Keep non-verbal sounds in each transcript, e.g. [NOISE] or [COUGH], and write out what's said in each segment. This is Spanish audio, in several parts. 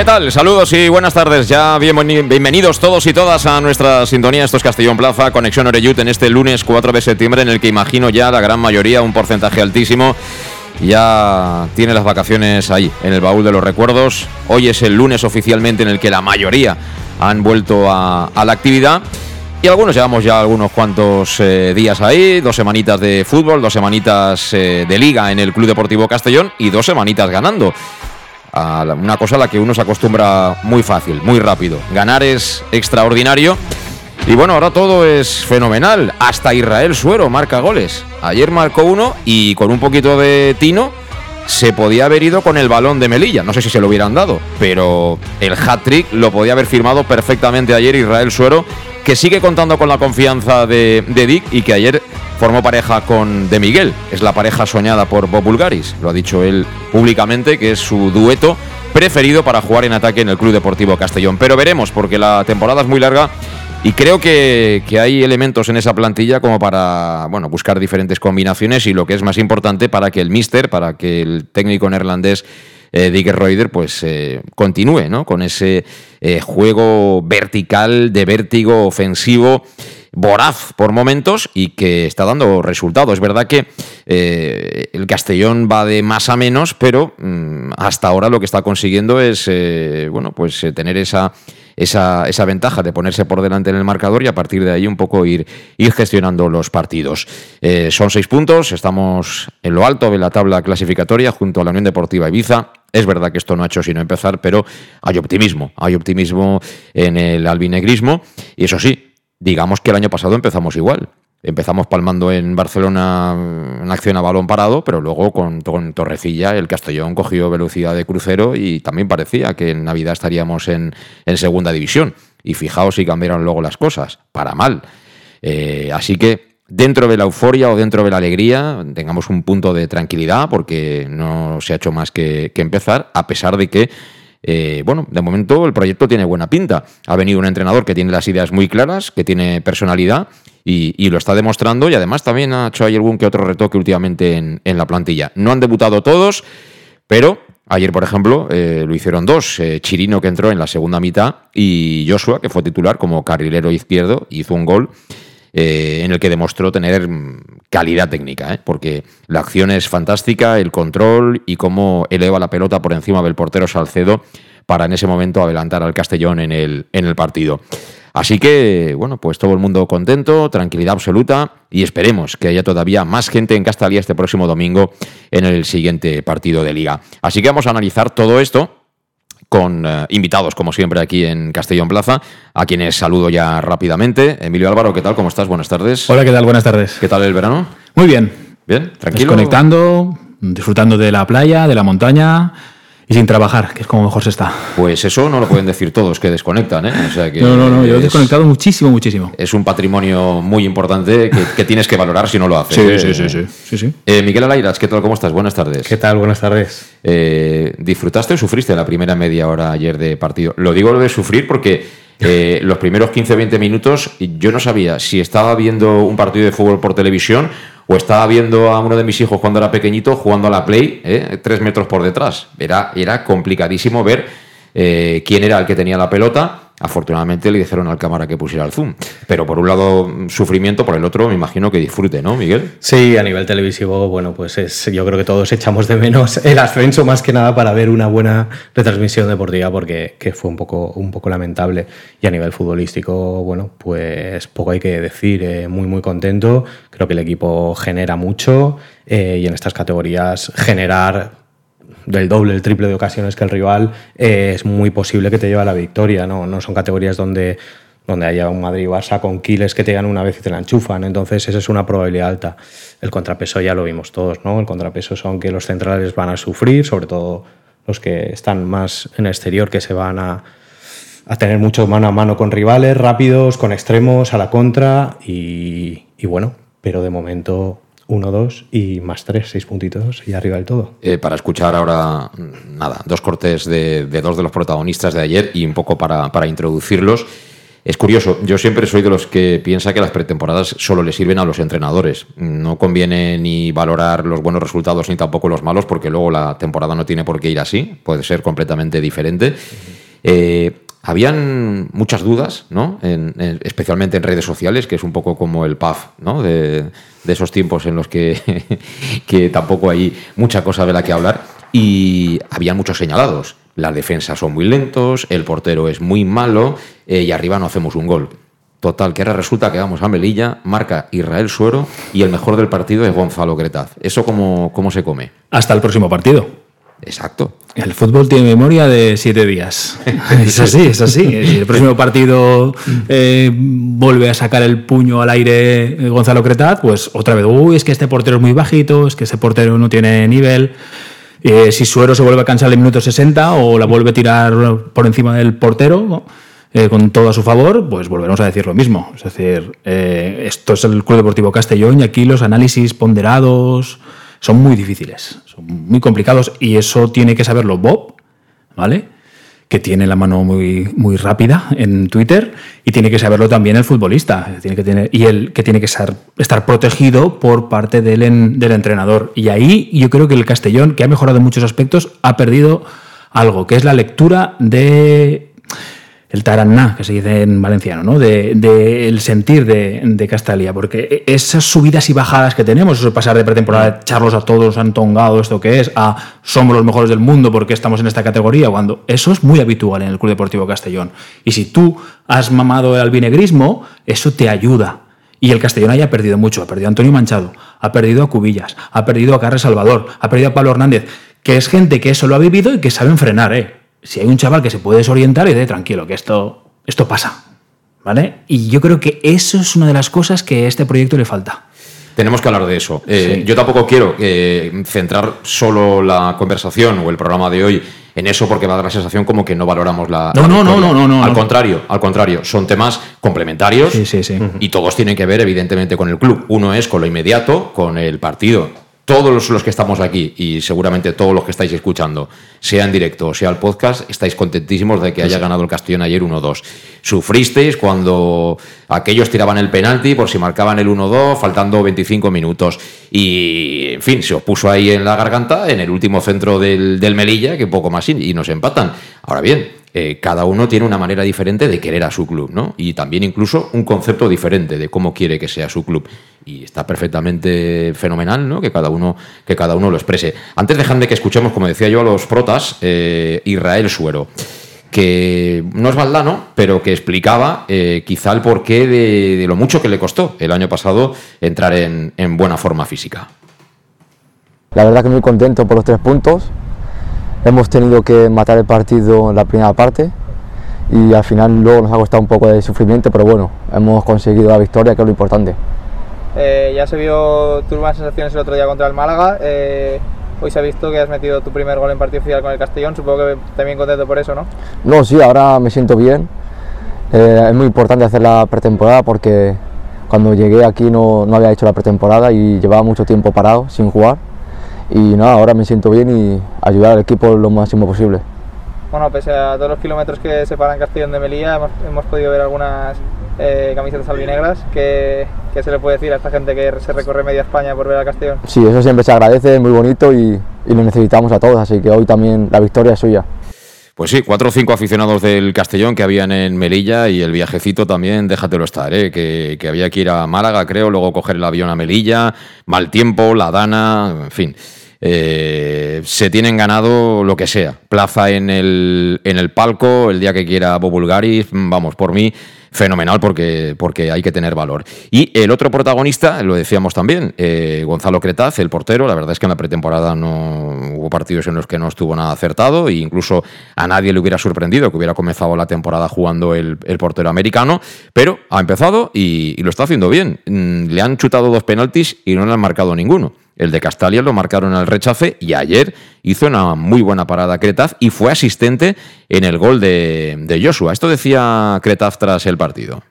¿Qué tal? Saludos y buenas tardes. Ya bienvenidos todos y todas a nuestra sintonía. Esto es Castellón Plaza, Conexión Oreyut en este lunes 4 de septiembre, en el que imagino ya la gran mayoría, un porcentaje altísimo, ya tiene las vacaciones ahí, en el baúl de los recuerdos. Hoy es el lunes oficialmente en el que la mayoría han vuelto a, la actividad. Y algunos llevamos ya algunos cuantos eh, días ahí, dos semanitas de fútbol, dos semanitas eh, de liga en el Club Deportivo Castellón y dos semanitas ganando una cosa a la que uno se acostumbra muy fácil, muy rápido. Ganar es extraordinario. Y bueno, ahora todo es fenomenal. Hasta Israel Suero marca goles. Ayer marcó uno y con un poquito de tino se podía haber ido con el balón de Melilla. No sé si se lo hubieran dado, pero el hat-trick lo podía haber firmado perfectamente ayer Israel Suero, que sigue contando con la confianza de, de Dick y que ayer formó pareja con De Miguel, es la pareja soñada por Bob Bulgaris, lo ha dicho él públicamente, que es su dueto preferido para jugar en ataque en el Club Deportivo Castellón. Pero veremos, porque la temporada es muy larga y creo que, hay elementos en esa plantilla como para bueno, buscar diferentes combinaciones y lo que es más importante para que el míster, para que el técnico neerlandés eh, Dick Reuter pues eh, continúe ¿no? con ese eh, juego vertical, de vértigo ofensivo voraz por momentos y que está dando resultados. Es verdad que eh, el Castellón va de más a menos, pero mm, hasta ahora lo que está consiguiendo es bueno, pues tener esa, esa, esa, ventaja de ponerse por delante en el marcador y a partir de ahí un poco ir, ir gestionando los partidos. son seis puntos, estamos en lo alto de la tabla clasificatoria junto a la Unión Deportiva Ibiza. Es verdad que esto no ha hecho sino empezar, pero hay optimismo, hay optimismo en el albinegrismo y eso sí, digamos que el año pasado empezamos igual. Empezamos palmando en Barcelona en acción a balón parado, pero luego con, Torrecilla el Castellón cogió velocidad de crucero y también parecía que en Navidad estaríamos en, segunda división. Y fijaos si cambiaron luego las cosas, para mal. Eh, así que dentro de la euforia o dentro de la alegría tengamos un punto de tranquilidad porque no se ha hecho más que empezar, a pesar de que eh, bueno, de momento el proyecto tiene buena pinta. Ha venido un entrenador que tiene las ideas muy claras, que tiene personalidad y, lo está demostrando y además también ha hecho ahí algún que otro retoque últimamente en, la plantilla. No han debutado todos, pero ayer, por ejemplo, eh, lo hicieron dos. Eh, Chirino que entró en la segunda mitad y Joshua, que fue titular como carrilero izquierdo, hizo un gol. en el que demostró tener calidad técnica, ¿eh? porque la acción es fantástica, el control y cómo eleva la pelota por encima del portero Salcedo para en ese momento adelantar al Castellón en el, en el partido. Así que, bueno, pues todo el mundo contento, tranquilidad absoluta y esperemos que haya todavía más gente en Castalía este próximo domingo en el siguiente partido de liga. Así que vamos a analizar todo esto con eh, invitados, como siempre, aquí en Castellón Plaza, a quienes saludo ya rápidamente. Emilio Álvaro, ¿qué tal? ¿Cómo estás? Buenas tardes. Hola, ¿qué tal? Buenas tardes. ¿Qué tal el verano? Muy bien. Bien, tranquilo. Conectando, disfrutando de la playa, de la montaña y sin trabajar, que es como mejor se está. Pues eso no lo pueden decir todos que desconectan, ¿eh? O sea que no, no, no, yo he desconectado muchísimo, muchísimo. Es un patrimonio muy importante que, tienes que valorar si no lo haces. Sí, ¿eh? sí, sí, sí, sí, eh, Miguel Alairas, ¿qué tal? ¿Cómo estás? Buenas tardes. ¿Qué tal? Buenas tardes. Eh, ¿Disfrutaste o sufriste la primera media hora ayer de partido? Lo digo lo de sufrir porque los primeros 15-20 minutos yo no sabía si estaba viendo un partido de fútbol por televisión o estaba viendo a uno de mis hijos cuando era pequeñito jugando a la Play, ¿eh? tres metros por detrás. Era, era complicadísimo ver eh, quién era el que tenía la pelota. Afortunadamente le dijeron al cámara que pusiera el zoom. Pero por un lado sufrimiento, por el otro me imagino que disfrute, ¿no, Miguel? Sí, a nivel televisivo, bueno, pues es, yo creo que todos echamos de menos el ascenso más que nada para ver una buena retransmisión deportiva porque que fue un poco, un poco lamentable. Y a nivel futbolístico, bueno, pues poco hay que decir. Eh, muy, muy contento. Creo que el equipo genera mucho eh, y en estas categorías generar del doble, el triple de ocasiones que el rival, eh, es muy posible que te lleve a la victoria. No, no son categorías donde, donde haya un Madrid-Barça con kiles que te llegan una vez y te la enchufan. Entonces, esa es una probabilidad alta. El contrapeso ya lo vimos todos, ¿no? El contrapeso son que los centrales van a sufrir, sobre todo los que están más en el exterior, que se van a, a tener mucho mano a mano con rivales rápidos, con extremos, a la contra. Y bueno, pero de momento 1-2 y más 3, 6 puntitos y arriba del todo. Eh, para escuchar ahora, nada, dos cortes de, de, dos de los protagonistas de ayer y un poco para, para, introducirlos. Es curioso, yo siempre soy de los que piensa que las pretemporadas solo le sirven a los entrenadores. No conviene ni valorar los buenos resultados ni tampoco los malos, porque luego la temporada no tiene por qué ir así, puede ser completamente diferente. Eh, habían muchas dudas, ¿no? En, en, especialmente en redes sociales, que es un poco como el PAF, ¿no? De esos tiempos en los que, [LAUGHS] que, tampoco hay mucha cosa de la que hablar. Y habían muchos señalados. Las defensas son muy lentos, el portero es muy malo eh, y arriba no hacemos un gol. Total, que ahora resulta que vamos a Melilla, marca Israel Suero y el mejor del partido es Gonzalo Gretaz. ¿Eso cómo, cómo se come? Hasta el próximo partido. Exacto. El fútbol tiene memoria de siete días. [LAUGHS] es así, es así. Si el próximo partido eh, vuelve a sacar el puño al aire eh, Gonzalo Cretaz, pues otra vez, uy, es que este portero es muy bajito, es que ese portero no tiene nivel. Eh, si Suero se vuelve a cansar en el minuto 60 o la vuelve a tirar por encima del portero, ¿no? eh, con todo a su favor, pues volveremos a decir lo mismo. Es decir, eh, esto es el Club Deportivo Castellón y aquí los análisis ponderados son muy difíciles, son muy complicados y eso tiene que saberlo Bob, ¿vale? Que tiene la mano muy, muy rápida en Twitter y tiene que saberlo también el futbolista tiene que tener, y el que tiene que ser, estar protegido por parte del, del entrenador. Y ahí yo creo que el Castellón, que ha mejorado en muchos aspectos, ha perdido algo, que es la lectura de el taraná, que se dice en valenciano, ¿no? de, de el sentir de, de, Castalia, porque esas subidas y bajadas que tenemos, eso pasar de pretemporada, de echarlos a todos, han tongado esto que es, a somos los mejores del mundo porque estamos en esta categoría, cuando eso es muy habitual en el Club Deportivo Castellón. Y si tú has mamado el albinegrismo, eso te ayuda. Y el Castellón haya perdido mucho, ha perdido a Antonio Manchado, ha perdido a Cubillas, ha perdido a Carles Salvador, ha perdido a Pablo Hernández, que es gente que eso lo ha vivido y que saben frenar, ¿eh? Si hay un chaval que se puede desorientar y dice, tranquilo, que esto, esto pasa. ¿Vale? Y yo creo que eso es una de las cosas que a este proyecto le falta. Tenemos que hablar de eso. Eh, sí. Yo tampoco quiero eh, centrar solo la conversación o el programa de hoy en eso porque va a dar la sensación como que no valoramos la. No, la no, no, no, no, no, Al no. contrario, al contrario. Son temas complementarios Sí, sí, sí. y todos tienen que ver, evidentemente, con el club. Uno es con lo inmediato, con el partido todos los que estamos aquí y seguramente todos los que estáis escuchando, sea en directo o sea el podcast, estáis contentísimos de que haya ganado el Castellón ayer 1-2. Sufristeis cuando aquellos tiraban el penalti por si marcaban el 1-2 faltando 25 minutos y, en fin, se os puso ahí en la garganta en el último centro del, del Melilla, que poco más y nos empatan. Ahora bien, eh, cada uno tiene una manera diferente de querer a su club, ¿no? Y también incluso un concepto diferente de cómo quiere que sea su club. Y está perfectamente fenomenal, ¿no? Que cada uno, que cada uno lo exprese. Antes dejadme que escuchemos, como decía yo, a los protas, eh, Israel Suero, que no es valdano, pero que explicaba eh, quizá el porqué de, de, lo mucho que le costó el año pasado entrar en, en buena forma física. La verdad que muy contento por los tres puntos hemos tenido que matar el partido en la primera parte y al final luego nos ha costado un poco de sufrimiento, pero bueno, hemos conseguido la victoria, que es lo importante. Eh, ya se vio tus buenas sensaciones el otro día contra el Málaga. Eh, hoy se ha visto que has metido tu primer gol en partido oficial con el Castellón. Supongo que también contento por eso, ¿no? No, sí, ahora me siento bien. Eh, es muy importante hacer la pretemporada porque cuando llegué aquí no, no había hecho la pretemporada y llevaba mucho tiempo parado sin jugar y nada, ahora me siento bien y ayudar al equipo lo máximo posible. Bueno, pese a todos los kilómetros que separan Castellón de Melilla, hemos, hemos podido ver algunas eh, camisetas albinegras. ¿Qué, ¿Qué, se le puede decir a esta gente que se recorre media España por ver al Castellón? Sí, eso siempre se agradece, es muy bonito y, y lo necesitamos a todos, así que hoy también la victoria es suya. Pues sí, cuatro o cinco aficionados del Castellón que habían en Melilla y el viajecito también, déjatelo estar, ¿eh? que, que había que ir a Málaga, creo, luego coger el avión a Melilla, mal tiempo, la dana, en fin. Eh, se tienen ganado lo que sea. Plaza en el, en el palco, el día que quiera Bobulgaris, vamos, por mí, fenomenal porque, porque hay que tener valor. Y el otro protagonista, lo decíamos también, eh, Gonzalo Cretaz, el portero, la verdad es que en la pretemporada no hubo partidos en los que no estuvo nada acertado e incluso a nadie le hubiera sorprendido que hubiera comenzado la temporada jugando el, el portero americano, pero ha empezado y, lo está haciendo bien. Mm, Le han chutado dos penaltis y no le han marcado ninguno. El de Castalia lo marcaron al rechace y ayer hizo una muy buena parada Cretaz y fue asistente en el gol de, de Joshua. Esto decía Cretaz tras el partido.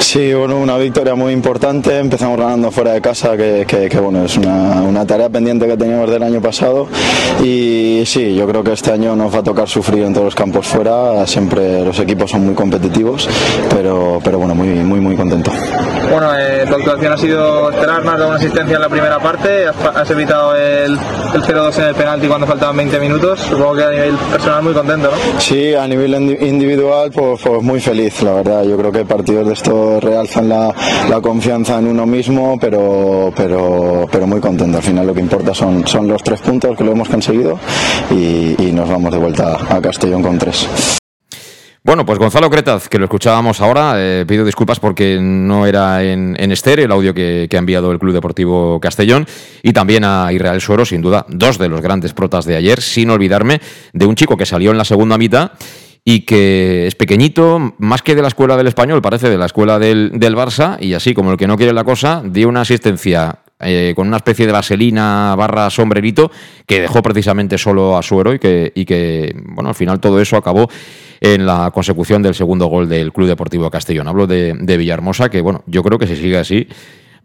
Sí, bueno, una victoria muy importante. Empezamos ganando fuera de casa, que, que- que, bueno, es una, una tarea pendiente que teníamos del año pasado. Y sí, yo creo que este año nos va a tocar sufrir en todos los campos fuera. Siempre los equipos son muy competitivos, pero, pero bueno, muy, muy, muy contento. Bueno, eh, tu actuación ha sido estelar, más de una asistencia en la primera parte, has, has evitado el, el 0-2 en el penalti cuando faltaban 20 minutos, supongo que a nivel personal muy contento, ¿no? Sí, a nivel indi- individual, pues, pues muy feliz, la verdad. Yo creo que partidos de estos realzan la, confianza en uno mismo, pero, pero, pero muy contento. Al final lo que importa son, son los tres puntos que lo hemos conseguido y, nos vamos de vuelta a Castellón con tres. Bueno, pues Gonzalo Cretaz, que lo escuchábamos ahora, eh, pido disculpas porque no era en, en el audio que, que ha enviado el Club Deportivo Castellón y también a Israel Suero, sin duda, dos de los grandes protas de ayer, sin olvidarme de un chico que salió en la segunda mitad y que es pequeñito, más que de la escuela del español, parece de la escuela del, del Barça, y así como el que no quiere la cosa, dio una asistencia eh, con una especie de vaselina barra sombrerito que dejó precisamente solo a Suero y que, y que, bueno, al final todo eso acabó en la consecución del segundo gol del Club Deportivo Castellón. Hablo de, de Villahermosa, que bueno, yo creo que si sigue así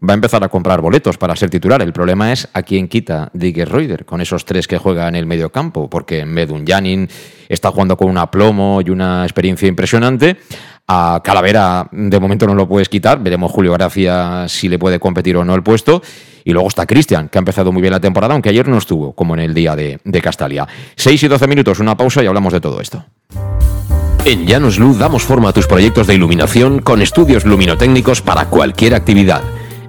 va a empezar a comprar boletos para ser titular. El problema es a quién quita Diger Reuter con esos tres que juega en el medio campo, porque Medun Janin está jugando con un aplomo y una experiencia impresionante. A Calavera de momento no lo puedes quitar, veremos Julio Gracia si le puede competir o no el puesto. Y luego está Cristian, que ha empezado muy bien la temporada, aunque ayer no estuvo, como en el día de, Castalia. 6 y 12 minutos, una pausa y hablamos de todo esto. En Llanos damos forma a tus proyectos de iluminación con estudios luminotécnicos para cualquier actividad.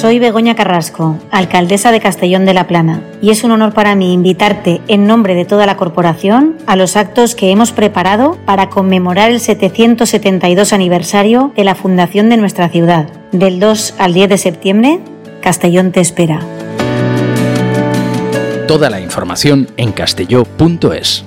Soy Begoña Carrasco, alcaldesa de Castellón de la Plana, y es un honor para mí invitarte en nombre de toda la corporación a los actos que hemos preparado para conmemorar el 772 aniversario de la fundación de nuestra ciudad. Del 2 al 10 de septiembre, Castellón te espera. Toda la información en castelló.es.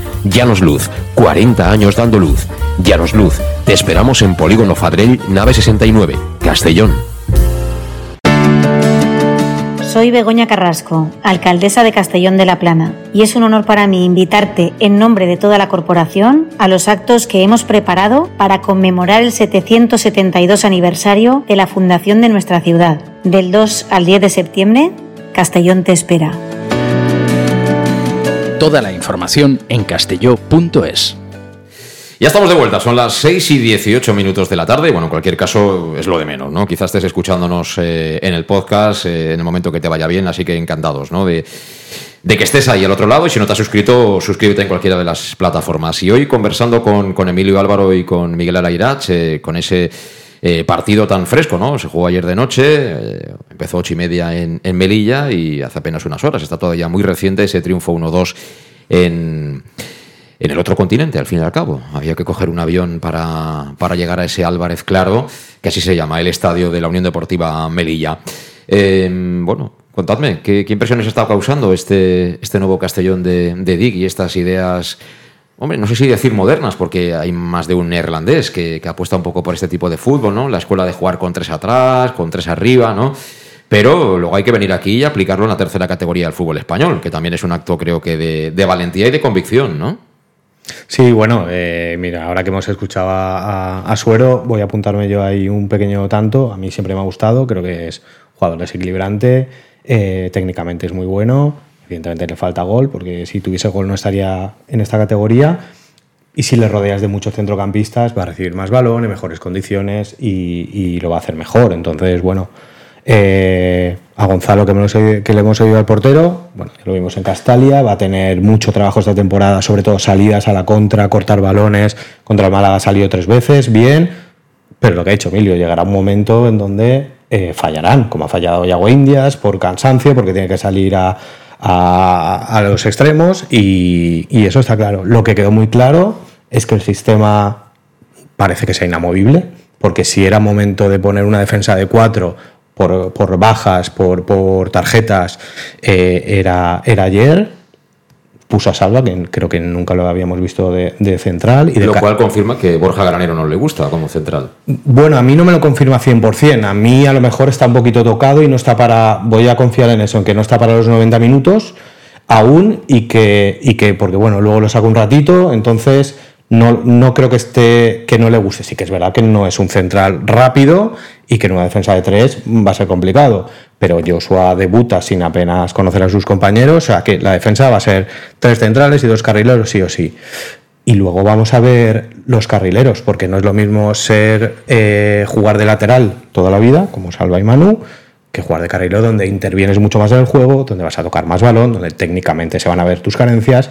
Llanos Luz, 40 años dando luz. Llanos Luz, te esperamos en Polígono Fadrell, nave 69, Castellón. Soy Begoña Carrasco, alcaldesa de Castellón de la Plana, y es un honor para mí invitarte en nombre de toda la corporación a los actos que hemos preparado para conmemorar el 772 aniversario de la fundación de nuestra ciudad. Del 2 al 10 de septiembre, Castellón te espera. Toda la información en castelló.es. Ya estamos de vuelta, son las 6 y 18 minutos de la tarde. Bueno, en cualquier caso es lo de menos, ¿no? Quizás estés escuchándonos eh, en el podcast eh, en el momento que te vaya bien, así que encantados, ¿no? De, que estés ahí al otro lado y si no te has suscrito, suscríbete en cualquiera de las plataformas. Y hoy conversando con, con Emilio Álvaro y con Miguel Alairach, eh, con ese eh, partido tan fresco, ¿no? Se jugó ayer de noche, eh, empezó ocho y media en, en Melilla y hace apenas unas horas. Está todavía muy reciente ese triunfo 1-2 en en el otro continente, al fin y al cabo. Había que coger un avión para, para llegar a ese Álvarez Claro, que así se llama, el estadio de la Unión Deportiva Melilla. Eh, bueno, contadme, ¿qué, ¿qué, impresiones está causando este, este nuevo Castellón de, de Dig y estas ideas, hombre, no sé si decir modernas, porque hay más de un neerlandés que, apuesta un poco por este tipo de fútbol, ¿no? La escuela de jugar con tres atrás, con tres arriba, ¿no? Pero luego hay que venir aquí y aplicarlo en la tercera categoría del fútbol español, que también es un acto, creo que, de, de valentía y de convicción, ¿no? Sí, bueno, eh, mira, ahora que hemos escuchado a, a, Suero, voy a apuntarme yo ahí un pequeño tanto. A mí siempre me ha gustado, creo que es jugador desequilibrante, eh, técnicamente es muy bueno, evidentemente le falta gol, porque si tuviese gol no estaría en esta categoría. Y si le rodeas de muchos centrocampistas, va a recibir más balón, en mejores condiciones y, y lo va a hacer mejor. Entonces, bueno, eh, a Gonzalo, que, que, le hemos oído al portero, bueno, lo vimos en Castalia, va a tener mucho trabajo esta temporada, sobre todo salidas a la contra, cortar balones. Contra el Málaga ha salido tres veces, bien, pero lo que ha hecho Emilio, llegará un momento en donde eh, fallarán, como ha fallado Yago Indias, por cansancio, porque tiene que salir a, a, a los extremos, y, eso está claro. Lo que quedó muy claro es que el sistema parece que sea inamovible, porque si era momento de poner una defensa de cuatro por, por bajas, por, por tarjetas, eh, era, era ayer. Puso a Salva, que creo que nunca lo habíamos visto de, de central. Y de Lo cual confirma que Borja Granero no le gusta como central. bueno, a mí no me lo confirma 100%. A mí a lo mejor está un poquito tocado y no está para. Voy a confiar en eso, en que no está para los 90 minutos aún y que, y que porque bueno, luego lo saco un ratito, entonces no, no creo que esté que no le guste. Sí que es verdad que no es un central rápido y que en una defensa de tres va a ser complicado. Pero Joshua debuta sin apenas conocer a sus compañeros, o sea que la defensa va a ser tres centrales y dos carrileros sí o sí. Y luego vamos a ver los carrileros, porque no es lo mismo ser eh, jugar de lateral toda la vida, como Salva y Manu, que jugar de carrilero donde intervienes mucho más en el juego, donde vas a tocar más balón, donde técnicamente se van a ver tus carencias.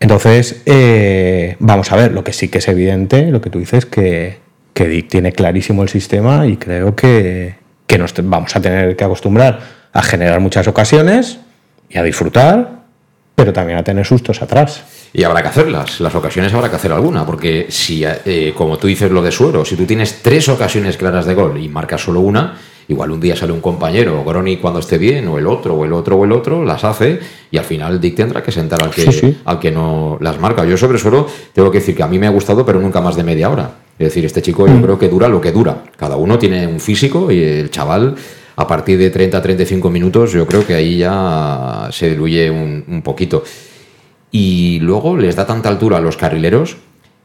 Entonces, eh, vamos a ver, lo que sí que es evidente, lo que tú dices, que, que tiene clarísimo el sistema y creo que, que nos vamos a tener que acostumbrar a generar muchas ocasiones y a disfrutar, pero también a tener sustos atrás. Y habrá que hacerlas, las ocasiones habrá que hacer alguna, porque si, eh, como tú dices lo de Suero, si tú tienes tres ocasiones claras de gol y marcas solo una, igual un día sale un compañero, Groni cuando esté bien, o el otro, o el otro, o el otro, las hace, y al final Dick tendrá que sentar al que, Sí, sí. al que no las marca. Yo sobre Suero tengo que decir que a mí me ha gustado, pero nunca más de media hora. Es decir, este chico yo creo que dura lo que dura. Cada uno tiene un físico y el chaval a partir de 30-35 minutos yo creo que ahí ya se diluye un, un poquito. Y luego les da tanta altura a los carrileros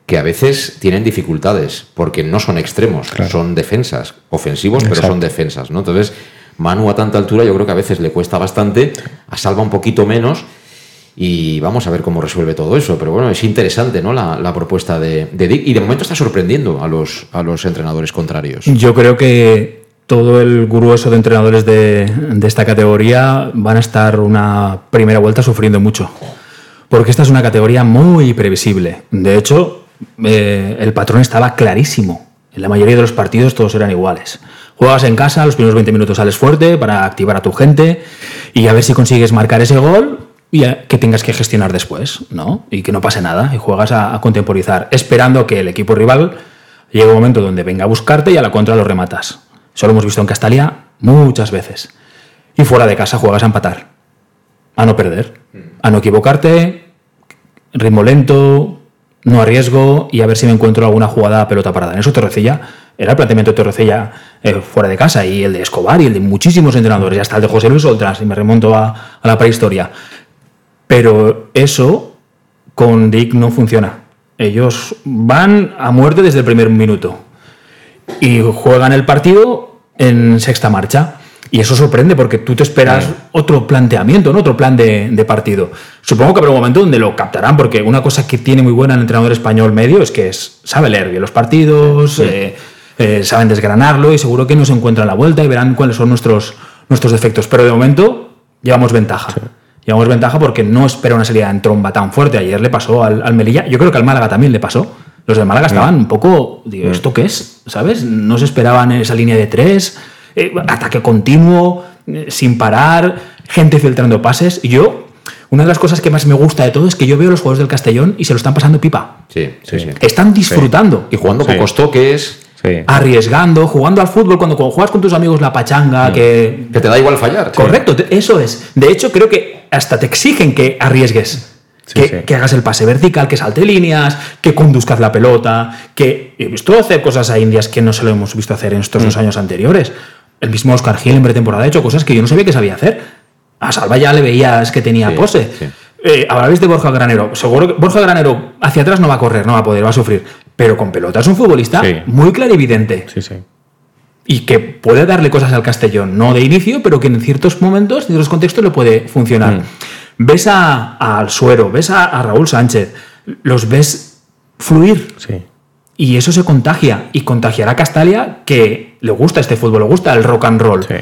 que a veces tienen dificultades, porque no son extremos, son defensas, ofensivos, pero son defensas, ¿no? Entonces, Manu a tanta altura yo creo que a veces le cuesta bastante, a Salva un poquito menos, y vamos a ver cómo resuelve todo eso. Pero bueno, es interesante, ¿no? La, la propuesta de, de Dick, y de momento está sorprendiendo a los, a los entrenadores contrarios. Yo creo que todo el grueso de entrenadores de, de esta categoría van a estar una primera vuelta sufriendo mucho. Porque esta es una categoría muy previsible. De hecho, eh, el patrón estaba clarísimo. En la mayoría de los partidos todos eran iguales. Juegas en casa, los primeros 20 minutos sales fuerte para activar a tu gente y a ver si consigues marcar ese gol y que tengas que gestionar después, ¿no? Y que no pase nada y juegas a, a contemporizar, esperando que el equipo rival llegue un momento donde venga a buscarte y a la contra lo rematas. Eso lo hemos visto en Castalia muchas veces. Y fuera de casa juegas a empatar, a no perder, a no equivocarte, ritmo lento, no arriesgo y a ver si me encuentro alguna jugada a pelota parada. En eso Torrecilla era el planteamiento de Torrecilla eh, fuera de casa y el de Escobar y el de muchísimos entrenadores, y hasta el de José Luis Oltras, y me remonto a, a la prehistoria. Pero eso con Dick no funciona. Ellos van a muerte desde el primer minuto y juegan el partido en sexta marcha. Y eso sorprende porque tú te esperas otro planteamiento, ¿no? otro plan de, de partido. Supongo que habrá un momento donde lo captarán, porque una cosa que tiene muy buena el entrenador español medio es que es, sabe leer bien los partidos, eh, eh, saben desgranarlo y seguro que nos encuentran la vuelta y verán cuáles son nuestros, nuestros defectos. Pero de momento llevamos ventaja. Llevamos ventaja porque no espera una salida en tromba tan fuerte. Ayer le pasó al, al Melilla, yo creo que al Málaga también le pasó. Los de Málaga estaban un poco, digo, ¿esto qué es? ¿Sabes? No se esperaban en esa línea de tres, eh, ataque continuo, eh, sin parar, gente filtrando pases. Y yo, una de las cosas que más me gusta de todo es que yo veo a los jugadores del Castellón y se lo están pasando pipa. Sí, sí, sí. Están disfrutando. Y jugando Sí. pocos toques, Arriesgando, jugando al fútbol, cuando, cuando juegas con tus amigos la pachanga, que que te da igual fallar. Correcto, eso es. De hecho, creo que hasta te exigen que arriesgues. que, sí. que hagas el pase vertical, que salte líneas, que conduzcas la pelota, que he visto hacer cosas a Indias que no se lo hemos visto hacer en estos Mm. dos años anteriores. El mismo Oscar Gil en pretemporada ha hecho cosas que yo no sabía que sabía hacer. A Salva ya le veías que tenía Sí, pose. sí. Eh, habláis de Borja Granero. Seguro que Borja Granero hacia atrás no va a correr, no va a poder, va a sufrir. Pero con pelota es un futbolista Sí. muy clarividente Sí, sí. y que puede darle cosas al Castellón, no de inicio, pero que en ciertos momentos, en ciertos contextos le puede funcionar. Ves a, a al Suero, ves a, a Raúl Sánchez, los ves fluir Sí. Y eso se contagia y contagiará a Castalia que le gusta este fútbol, le gusta el rock and roll. Sí.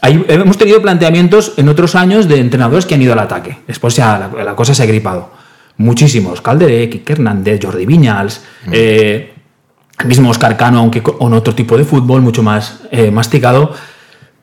Hay- hemos tenido planteamientos en otros años de entrenadores que han ido al ataque. Después ya la, la cosa se ha gripado. Muchísimos. Calderé, Quique Hernández, Jordi Viñals, eh, el mismo Oscar Cano, aunque con otro tipo de fútbol mucho más eh, masticado.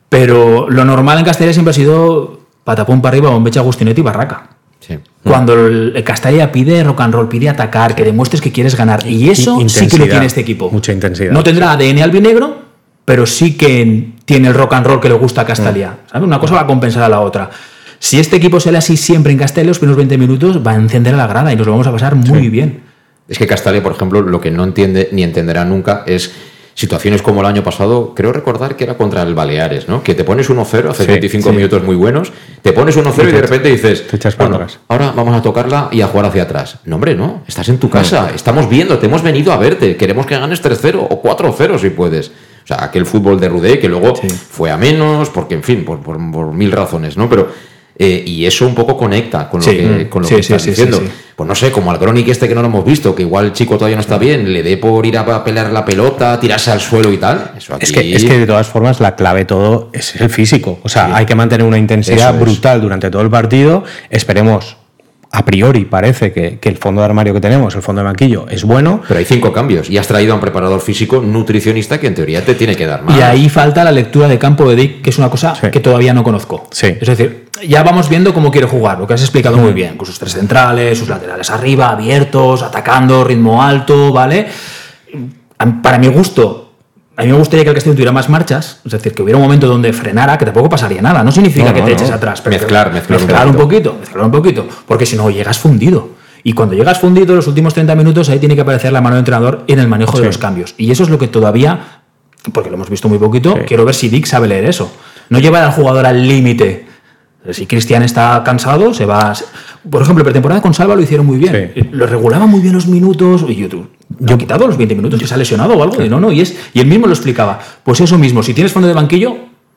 Pero lo normal en Castellia siempre ha sido patapum para arriba, bombecha, Agustinetti y Barraca. Sí. Cuando el Castalia pide rock and roll, pide atacar, que demuestres que quieres ganar. Y eso sí que lo tiene este equipo. mucha intensidad, No tendrá ADN albinegro, pero sí que tiene el rock and roll que le gusta a Castalia. ¿sabes? Una cosa va a compensar a la otra. Si este equipo sale así siempre en Castalia, los primeros 20 minutos va a encender a la grada y nos lo vamos a pasar muy bien. Es que Castalia, por ejemplo, lo que no entiende ni entenderá nunca es situaciones como el año pasado, creo recordar que era contra el Baleares, ¿no? Que te pones 1-0, hace Sí, 25 sí. minutos muy buenos, te pones 1-0 y de repente dices, Te echas para bueno, ahora vamos a tocarla y a jugar hacia atrás. No, hombre, no, estás en tu casa, estamos viendo, te hemos venido a verte, queremos que ganes 3-0 o 4-0 si puedes. O sea, aquel fútbol de Rudé que luego fue a menos, porque en fin, por, por- por mil razones, ¿no? Pero, eh, y eso un poco conecta con lo Sí, que, con lo sí, que sí, estás diciendo. Pues no sé, como al Chronic este que no lo hemos visto, que igual el chico todavía no está bien, le dé por ir a pelear la pelota, tirarse al suelo y tal. Eso aquí... Es que, es que de todas formas la clave todo es el físico. O sea, hay que mantener una intensidad Eso es. brutal durante todo el partido. Esperemos, a priori parece que, que el fondo de armario que tenemos, el fondo de banquillo, es bueno. Pero hay cinco cambios y has traído a un preparador físico nutricionista que en teoría te tiene que dar más. Y ahí falta la lectura de campo de Dick, que es una cosa que todavía no conozco. Sí. Es decir, ya vamos viendo cómo quiere jugar, lo que has explicado muy bien, con sus tres centrales, sus laterales arriba, abiertos, atacando, ritmo alto, ¿vale? Para mi gusto, a mí me gustaría que el Castillo tuviera más marchas, es decir, que hubiera un momento donde frenara, que tampoco pasaría nada. No significa No, que no, te no. eches atrás, pero Mezclar, mezclar un mezclar un poquito. mezclar un poquito, porque si no llegas fundido. Y cuando llegas fundido, los últimos 30 minutos, ahí tiene que aparecer la mano del entrenador en el manejo de los cambios. Y eso es lo que todavía, porque lo hemos visto muy poquito, quiero ver si Dick sabe leer eso. No llevar al jugador al límite. Si Cristian está cansado, se va. Por ejemplo, pretemporada con Salva lo hicieron muy bien. Sí. Lo regulaba muy bien los minutos. Y yo, tú, ¿le han quitado los 20 minutos? ¿Que se ha lesionado o algo? Y no, no, y, es, y él mismo lo explicaba. Pues eso mismo, si tienes fondo de banquillo,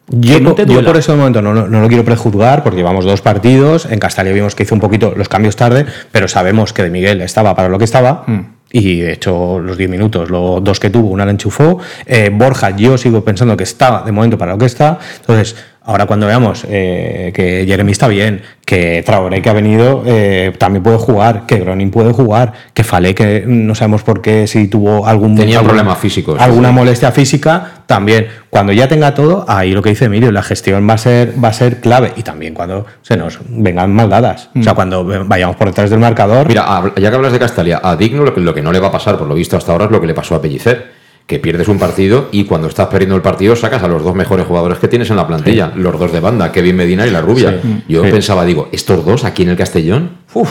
Yo, no yo por ese momento no, no, no lo quiero prejuzgar porque llevamos dos partidos. En Castalia vimos que hizo un poquito los cambios tarde, pero sabemos que de Miguel estaba para lo que estaba. Mm. Y de hecho, los 10 minutos, los dos que tuvo, una la enchufó. Eh, Borja, yo sigo pensando que estaba de momento para lo que está. Entonces, ahora cuando veamos eh, que Jeremy está bien, que Traoré que ha venido eh, también puede jugar, que Gronin puede jugar, que Falé que no sabemos por qué, si tuvo algún Tenía algún- problemas físicos, alguna sí. molestia física, también. Cuando ya tenga todo, ahí lo que dice Emilio, la gestión va a ser, va a ser clave. Y también cuando se nos vengan mal dadas. O sea, cuando vayamos por detrás del marcador. Mira, ya que hablas de Castalia, a Digno lo que, lo que no le va a pasar, por lo visto hasta ahora, es lo que le pasó a Pellicer. Que pierdes un partido y cuando estás perdiendo el partido sacas a los dos mejores jugadores que tienes en la plantilla, los dos de banda, Kevin Medina y la rubia. Sí. Yo Sí. pensaba, digo, estos dos aquí en el Castellón, uf.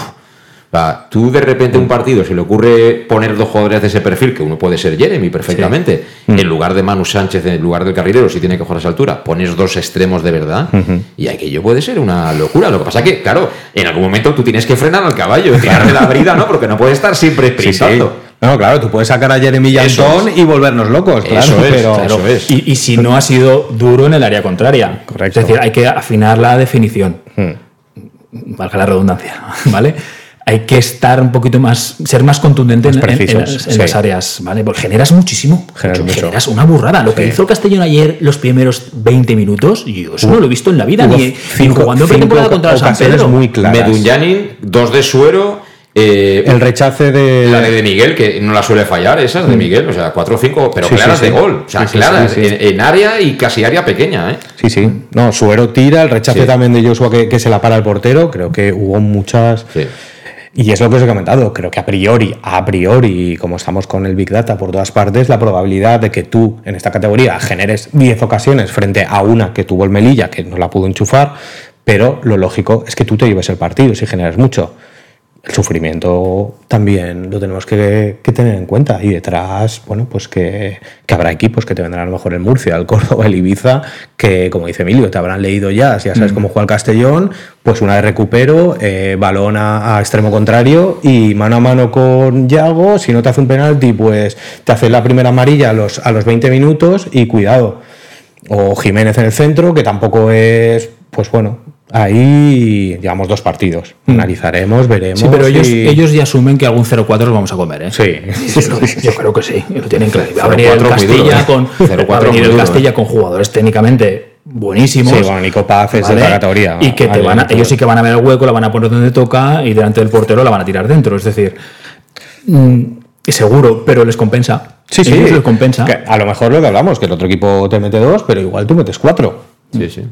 Va, tú de repente un partido se le ocurre poner dos jugadores de ese perfil, que uno puede ser Jeremy perfectamente, en lugar de Manu Sánchez, en lugar del carrilero, si tiene que jugar a esa altura, pones dos extremos de verdad, y aquello puede ser una locura. Lo que pasa que, claro, en algún momento tú tienes que frenar al caballo, tirarle la brida, ¿no? Porque no puedes estar siempre Sí, sí. No, claro, tú puedes sacar a Jeremy y a Eso Antón es. y volvernos locos, claro, Eso es, pero eso es. Y, y si no ha sido duro en el área contraria. Correcto. Es decir, hay que afinar la definición. Hmm. Valga la redundancia, [LAUGHS] ¿vale? Hay que estar un poquito más, ser más contundente en, Más en- en precisos, las, en sí. las áreas, ¿vale? Porque generas muchísimo. Generas mucho. Generas una burrada. Lo que Sí. hizo el Castellón ayer los primeros 20 minutos, yo eso no lo he visto en la vida, ni, ni cinco- jugando en cinco pretemporada contra el San Pedro. muy claras. Dos de suero. Eh, El rechace de. La de, Miguel, que no la suele fallar, esas de Miguel, o sea, cuatro o cinco, pero. Sí, claras sí, sí. de gol. O sea, claras. En, en área y casi área pequeña, ¿eh? Sí, sí. No, Suero tira, el rechace también de Joshua que, que se la para el portero. Creo que hubo muchas. Y es lo que os he comentado. Creo que a priori, a priori, como estamos con el Big Data por todas partes, la probabilidad de que tú en esta categoría generes 10 ocasiones frente a una que tuvo el Melilla, que no la pudo enchufar, pero lo lógico es que tú te lleves el partido si generas mucho. El sufrimiento también lo tenemos que, que tener en cuenta. Y detrás, bueno, pues que, que habrá equipos que te vendrán a lo mejor el Murcia, el Córdoba, el Ibiza, que como dice Emilio, te habrán leído ya, si ya sabes cómo juega el Castellón, pues una de recupero, eh, balón a, a extremo contrario y mano a mano con Yago, si no te hace un penalti, pues te hace la primera amarilla a los, a los 20 minutos y cuidado. O Jiménez en el centro, que tampoco es, pues bueno, ahí llevamos dos partidos. Analizaremos, veremos. Sí, pero ellos, y- ellos ya asumen que algún 0-4 los vamos a comer, ¿eh? Sí. Yo creo que sí, lo tienen claro. Va a venir 0-4 el Castilla duro, ¿eh? con 0-4 va a venir muy el Castilla con jugadores técnicamente buenísimos. Sí, bueno, Nico Paz es de otra categoría. Y que te Vale, van a- ellos sí que van a ver el hueco, la van a poner donde toca y delante del portero la van a tirar dentro. Es decir, mm, seguro, pero les compensa. Sí, sí. Les compensa. Que a lo mejor lo que hablamos, que el otro equipo te mete dos, pero igual tú metes cuatro. Sí, sí.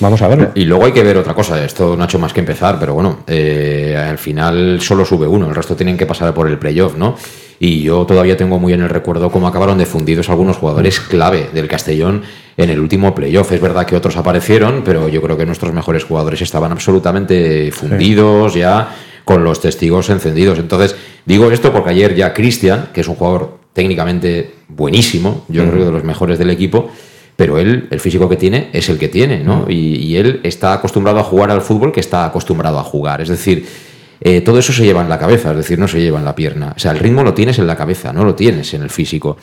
Vamos a verlo. Y luego hay que ver otra cosa, esto no ha hecho más que empezar, pero bueno, eh, al final solo sube uno, el resto tienen que pasar por el playoff, ¿no? Y yo todavía tengo muy en el recuerdo cómo acabaron de fundidos algunos jugadores clave del Castellón en el último playoff. Es verdad que otros aparecieron, pero yo creo que nuestros mejores jugadores estaban absolutamente fundidos ya con los testigos encendidos. Entonces, digo esto porque ayer ya Cristian, que es un jugador técnicamente buenísimo, yo creo que de los mejores del equipo, pero él, el físico que tiene, es el que tiene, ¿no? Y, y él está acostumbrado a jugar al fútbol que está acostumbrado a jugar. Es decir, eh, todo eso se lleva en la cabeza, es decir, no se lleva en la pierna. O sea, el ritmo lo tienes en la cabeza, no lo tienes en el físico.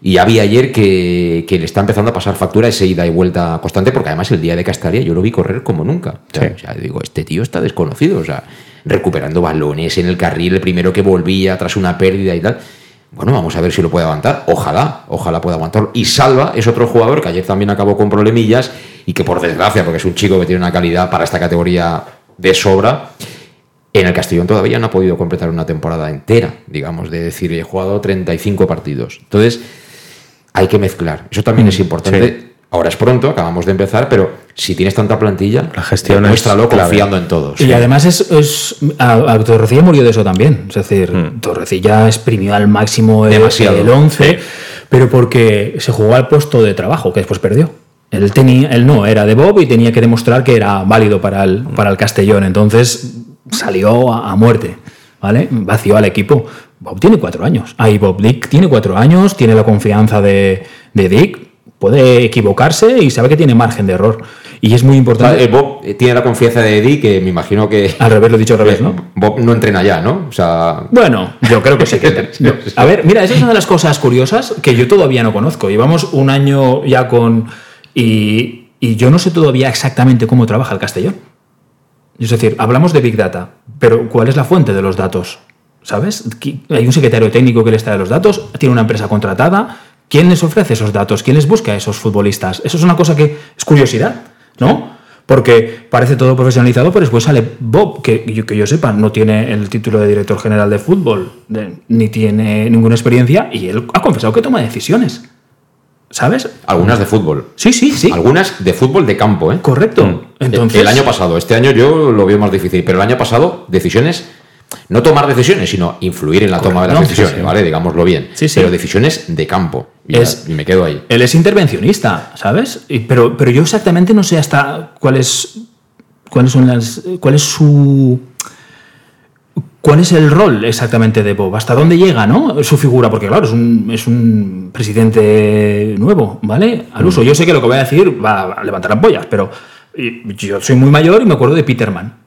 Y había ayer que, que le está empezando a pasar factura ese ida y vuelta constante, porque además el día de Castalia yo lo vi correr como nunca. O sea, o sea, digo, este tío está desconocido, o sea, recuperando balones en el carril, el primero que volvía tras una pérdida y tal. Bueno, vamos a ver si lo puede aguantar. Ojalá, ojalá pueda aguantarlo. Y Salva es otro jugador que ayer también acabó con problemillas y que por desgracia, porque es un chico que tiene una calidad para esta categoría de sobra, en el Castellón todavía no ha podido completar una temporada entera, digamos, de decir, he jugado 35 partidos. Entonces, hay que mezclar. Eso también es importante. Ahora es pronto, acabamos de empezar, pero si tienes tanta plantilla, la gestión es muéstralo clave. confiando en todos. Y además es, es a, a Torrecilla murió de eso también. Es decir, Torrecilla exprimió al máximo el, Demasiado. el 11, pero porque se jugó al puesto de trabajo, que después perdió. Él, tenía, él no, era de Bob y tenía que demostrar que era válido para el, para el Castellón. Entonces salió a, a muerte, ¿vale? Vació al equipo. Bob tiene cuatro años. Ahí Bob Dick tiene cuatro años, tiene la confianza de, de Dick, puede equivocarse y sabe que tiene margen de error. Y es muy importante. Eh, Bob eh, tiene la confianza de Eddie, que me imagino que. Al revés, lo he dicho al revés, [LAUGHS] eh, ¿no? Bob no entrena ya, ¿no? O sea. Bueno, yo creo que sí. Que... [LAUGHS] A ver, mira, esa es una de las cosas curiosas que yo todavía no conozco. Llevamos un año ya con. Y, y yo no sé todavía exactamente cómo trabaja el Castellón. Es decir, hablamos de Big Data, pero ¿cuál es la fuente de los datos? ¿Sabes? Hay un secretario técnico que les trae los datos, tiene una empresa contratada. ¿Quién les ofrece esos datos? ¿Quién les busca a esos futbolistas? Eso es una cosa que es curiosidad, ¿no? Porque parece todo profesionalizado, pero después sale Bob, que yo, que yo sepa, no tiene el título de director general de fútbol, de- ni tiene ninguna experiencia, y él ha confesado que toma decisiones. ¿Sabes? Algunas de fútbol. Sí, sí, sí. Algunas de fútbol de campo, ¿eh? Correcto. Entonces- el año pasado, este año yo lo veo más difícil, pero el año pasado, decisiones, no tomar decisiones, sino influir en la toma de las No, decisiones, sí. ¿vale? Digámoslo bien. Sí, sí. Pero decisiones de campo. Y, Es- y me quedo ahí. Él es intervencionista, ¿sabes? Y- pero, pero yo exactamente no sé hasta cuál es, cuáles son las, cuál es su, cuál es el rol exactamente de Bob, hasta dónde llega, ¿no? Su figura, porque claro, es un, es un presidente nuevo, ¿vale? Al uso. Yo sé que lo que voy a decir va a levantar ampollas, pero yo soy muy mayor y me acuerdo de Peterman.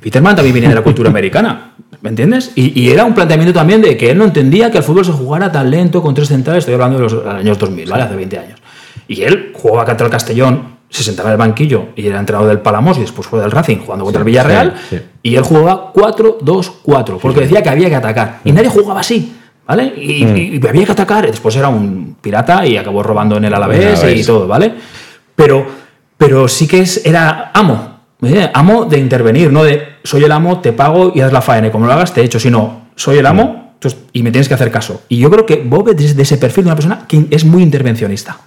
Peterman también viene de la cultura americana, ¿me entiendes? Y, y era un planteamiento también de que él no entendía que el fútbol se jugara tan lento con tres centrales, estoy hablando de los años 2000, ¿vale? Hace 20 años. Y él jugaba contra el Castellón, se sentaba en el banquillo y era entrenador del Palamos y después fue del Racing jugando contra el Villarreal. sí, sí. Y él jugaba 4-2-4, porque decía que había que atacar. Y nadie jugaba así, ¿vale? Y, Mm. y había que atacar. Después era un pirata y acabó robando en el Alavés Alavés. y todo, ¿vale? Pero, pero sí que es, era amo. Amo de intervenir, no de soy el amo, te pago y haz la faena. Y como lo hagas, te echo. Sino soy el amo entonces, y me tienes que hacer caso. Y yo creo que Bob es de ese perfil de una persona que es muy intervencionista.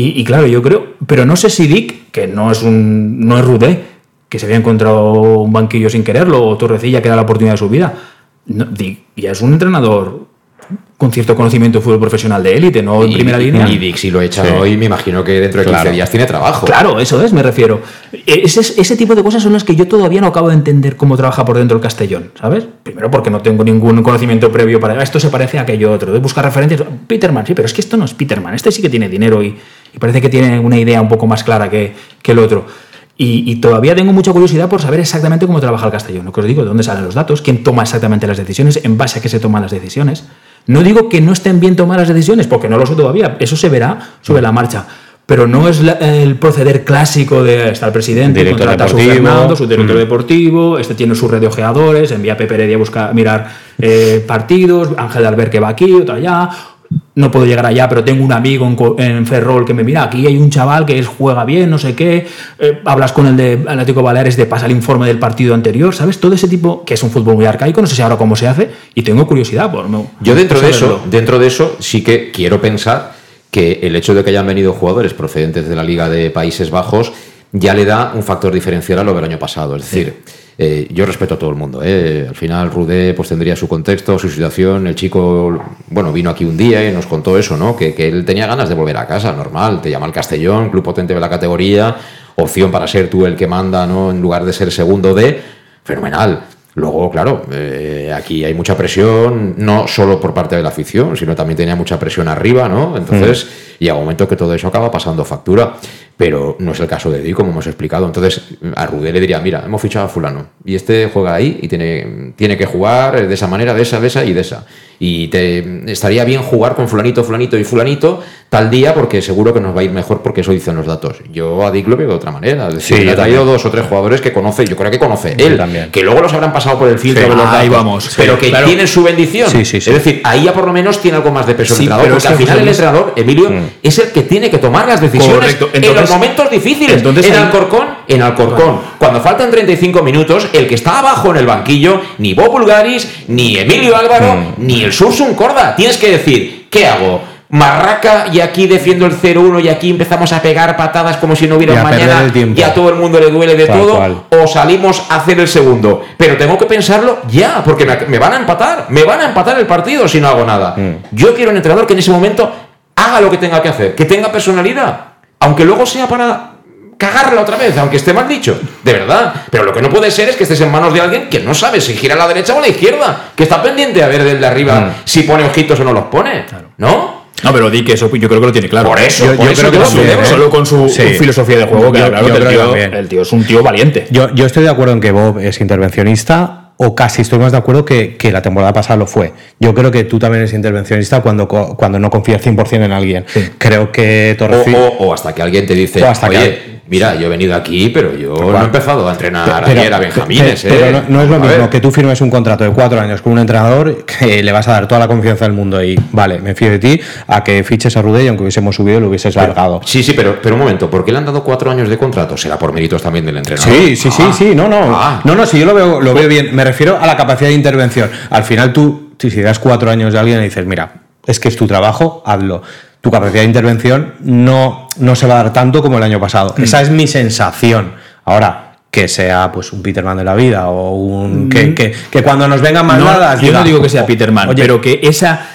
Y, claro, yo creo, pero no sé si Dick, que no es un no es Rudé, que se había encontrado un banquillo sin quererlo, o Torrecilla, que era la oportunidad de su vida. No, Dick ya es un entrenador con cierto conocimiento de fútbol profesional de élite, no en Y- primera línea. Y Dick, si lo echan Sí. hoy, me imagino que dentro de 15 Claro. días tiene trabajo. Claro, eso es, me refiero. Ese, ese tipo de cosas son las que yo todavía no acabo de entender cómo trabaja por dentro el Castellón, ¿sabes? Primero porque no tengo ningún conocimiento previo para esto se parece a aquello otro. De buscar referencias. Peterman, sí, pero es que esto no es Peterman. Este sí que tiene dinero y, y parece que tiene una idea un poco más clara que, que el otro. Y, y todavía tengo mucha curiosidad por saber exactamente cómo trabaja el Castellón. Lo que os digo, de dónde salen los datos, quién toma exactamente las decisiones, en base a qué se toman las decisiones. No digo que no estén bien tomadas las decisiones, porque no lo sé todavía. Eso se verá sobre la marcha. Pero no es la- el proceder clásico de está el presidente, Director contrata a su deportivo. Fernando, su director Mm. deportivo, este tiene su red de ojeadores, envía a Pepe Heredia a buscar, mirar eh, partidos, Ángel Albert que va aquí, otro allá. No puedo llegar allá, pero tengo un amigo en, en Ferrol que me mira, aquí hay un chaval que es, juega bien, no sé qué. eh, hablas con el de Atlético Baleares de pasa el informe del partido anterior, ¿sabes? Todo ese tipo, que es un fútbol muy arcaico, no sé si ahora cómo se hace, y tengo curiosidad por no- Yo dentro de eso, dentro de eso sí que quiero pensar que el hecho de que hayan venido jugadores procedentes de la Liga de Países Bajos ya le da un factor diferencial a lo del año pasado. Es decir, eh, yo respeto a todo el mundo. ¿eh? Al final, Rudé pues, tendría su contexto, su situación. El chico, bueno, vino aquí un día y nos contó eso, ¿no? Que, que él tenía ganas de volver a casa, normal. Te llama el Castellón, club potente de la categoría, opción para ser tú el que manda, ¿no? En lugar de ser segundo de. Fenomenal. Luego, claro, eh, aquí hay mucha presión, no solo por parte de la afición, sino también tenía mucha presión arriba, ¿no? Entonces, y llega un momento que todo eso acaba pasando factura pero no es el caso de Di, como hemos explicado. Entonces, a Rudé le diría, mira, hemos fichado a fulano, y este juega ahí y tiene, tiene que jugar de esa manera, de esa, de esa y de esa. Y te estaría bien jugar con fulanito, fulanito y fulanito tal día porque seguro que nos va a ir mejor porque eso dicen los datos. Yo a Dick lo veo de otra manera. Es decir, Sí, le ha traído dos o tres jugadores que conoce, yo creo que conoce él, también. que luego los habrán pasado por el filtro Sí, de los ahí datos, vamos. pero Sí, que claro. tienen su bendición. Sí, sí, sí. Es decir, ahí ya por lo menos tiene algo más de peso el entrenador, porque al final el entrenador, Emilio, Mm. es el que tiene que tomar las decisiones en los momentos difíciles. entonces en Alcorcón, en Alcorcón, cuando faltan 35 minutos, el que está abajo en el banquillo, ni Bob Bulgaris, ni Emilio Álvaro, Mm. ni el Sursun Corda. Tienes que decir, ¿qué hago? Marraca y aquí defiendo el 0-1 y aquí empezamos a pegar patadas como si no hubiera un mañana y a todo el mundo le duele de Tal todo cual. o salimos a hacer el segundo. Pero tengo que pensarlo ya, porque me, me van a empatar, me van a empatar el partido si no hago nada. Mm. Yo quiero un entrenador que en ese momento haga lo que tenga que hacer, que tenga personalidad, aunque luego sea para cagarla otra vez, aunque esté mal dicho, de verdad. Pero lo que no puede ser es que estés en manos de alguien que no sabe si gira a la derecha o a la izquierda, que está pendiente a ver del de arriba Mm. si pone ojitos o no los pone, ¿no? No, pero di que eso yo creo que lo tiene claro. Por eso, yo, por yo eso creo que yo también, creo. ¿eh? solo con su Sí. filosofía de juego, Yo- que claro yo que el creo que tío, el tío es un tío valiente. Yo, yo estoy de acuerdo en que Bob es intervencionista, o casi estoy más de acuerdo que, que la temporada pasada lo fue. Yo creo que tú también eres intervencionista cuando, cuando no confías 100% en alguien. Creo que O, Torrecilla. o- o hasta que alguien te dice, O hasta que- oye, mira, yo he venido aquí, pero yo no he empezado a entrenar Pero- ayer a Benjamines, pero, ¿eh? pero no, no es lo A mismo ver. que tú firmes un contrato de cuatro años con un entrenador que le vas a dar toda la confianza del mundo y vale, me fío de ti, a que fiches a Rudé y aunque hubiésemos subido lo hubieses largado. Sí, sí, pero, pero un momento, ¿por qué le han dado cuatro años de contrato? ¿Será por méritos también del entrenador? Sí, sí, sí, Ah. sí, no, no. Ah. No, no, sí, yo lo veo, lo veo bien. Me refiero a la capacidad de intervención. Al final tú, si si das cuatro años de alguien y dices, mira, es que es tu trabajo, hazlo. Tu capacidad de intervención no, no se va a dar tanto como el año pasado. Esa es mi sensación. Ahora, que sea pues un Peterman de la vida o un. Que, que, que cuando nos vengan No, maldadas. yo no digo que sea Peterman, oye, pero que esa,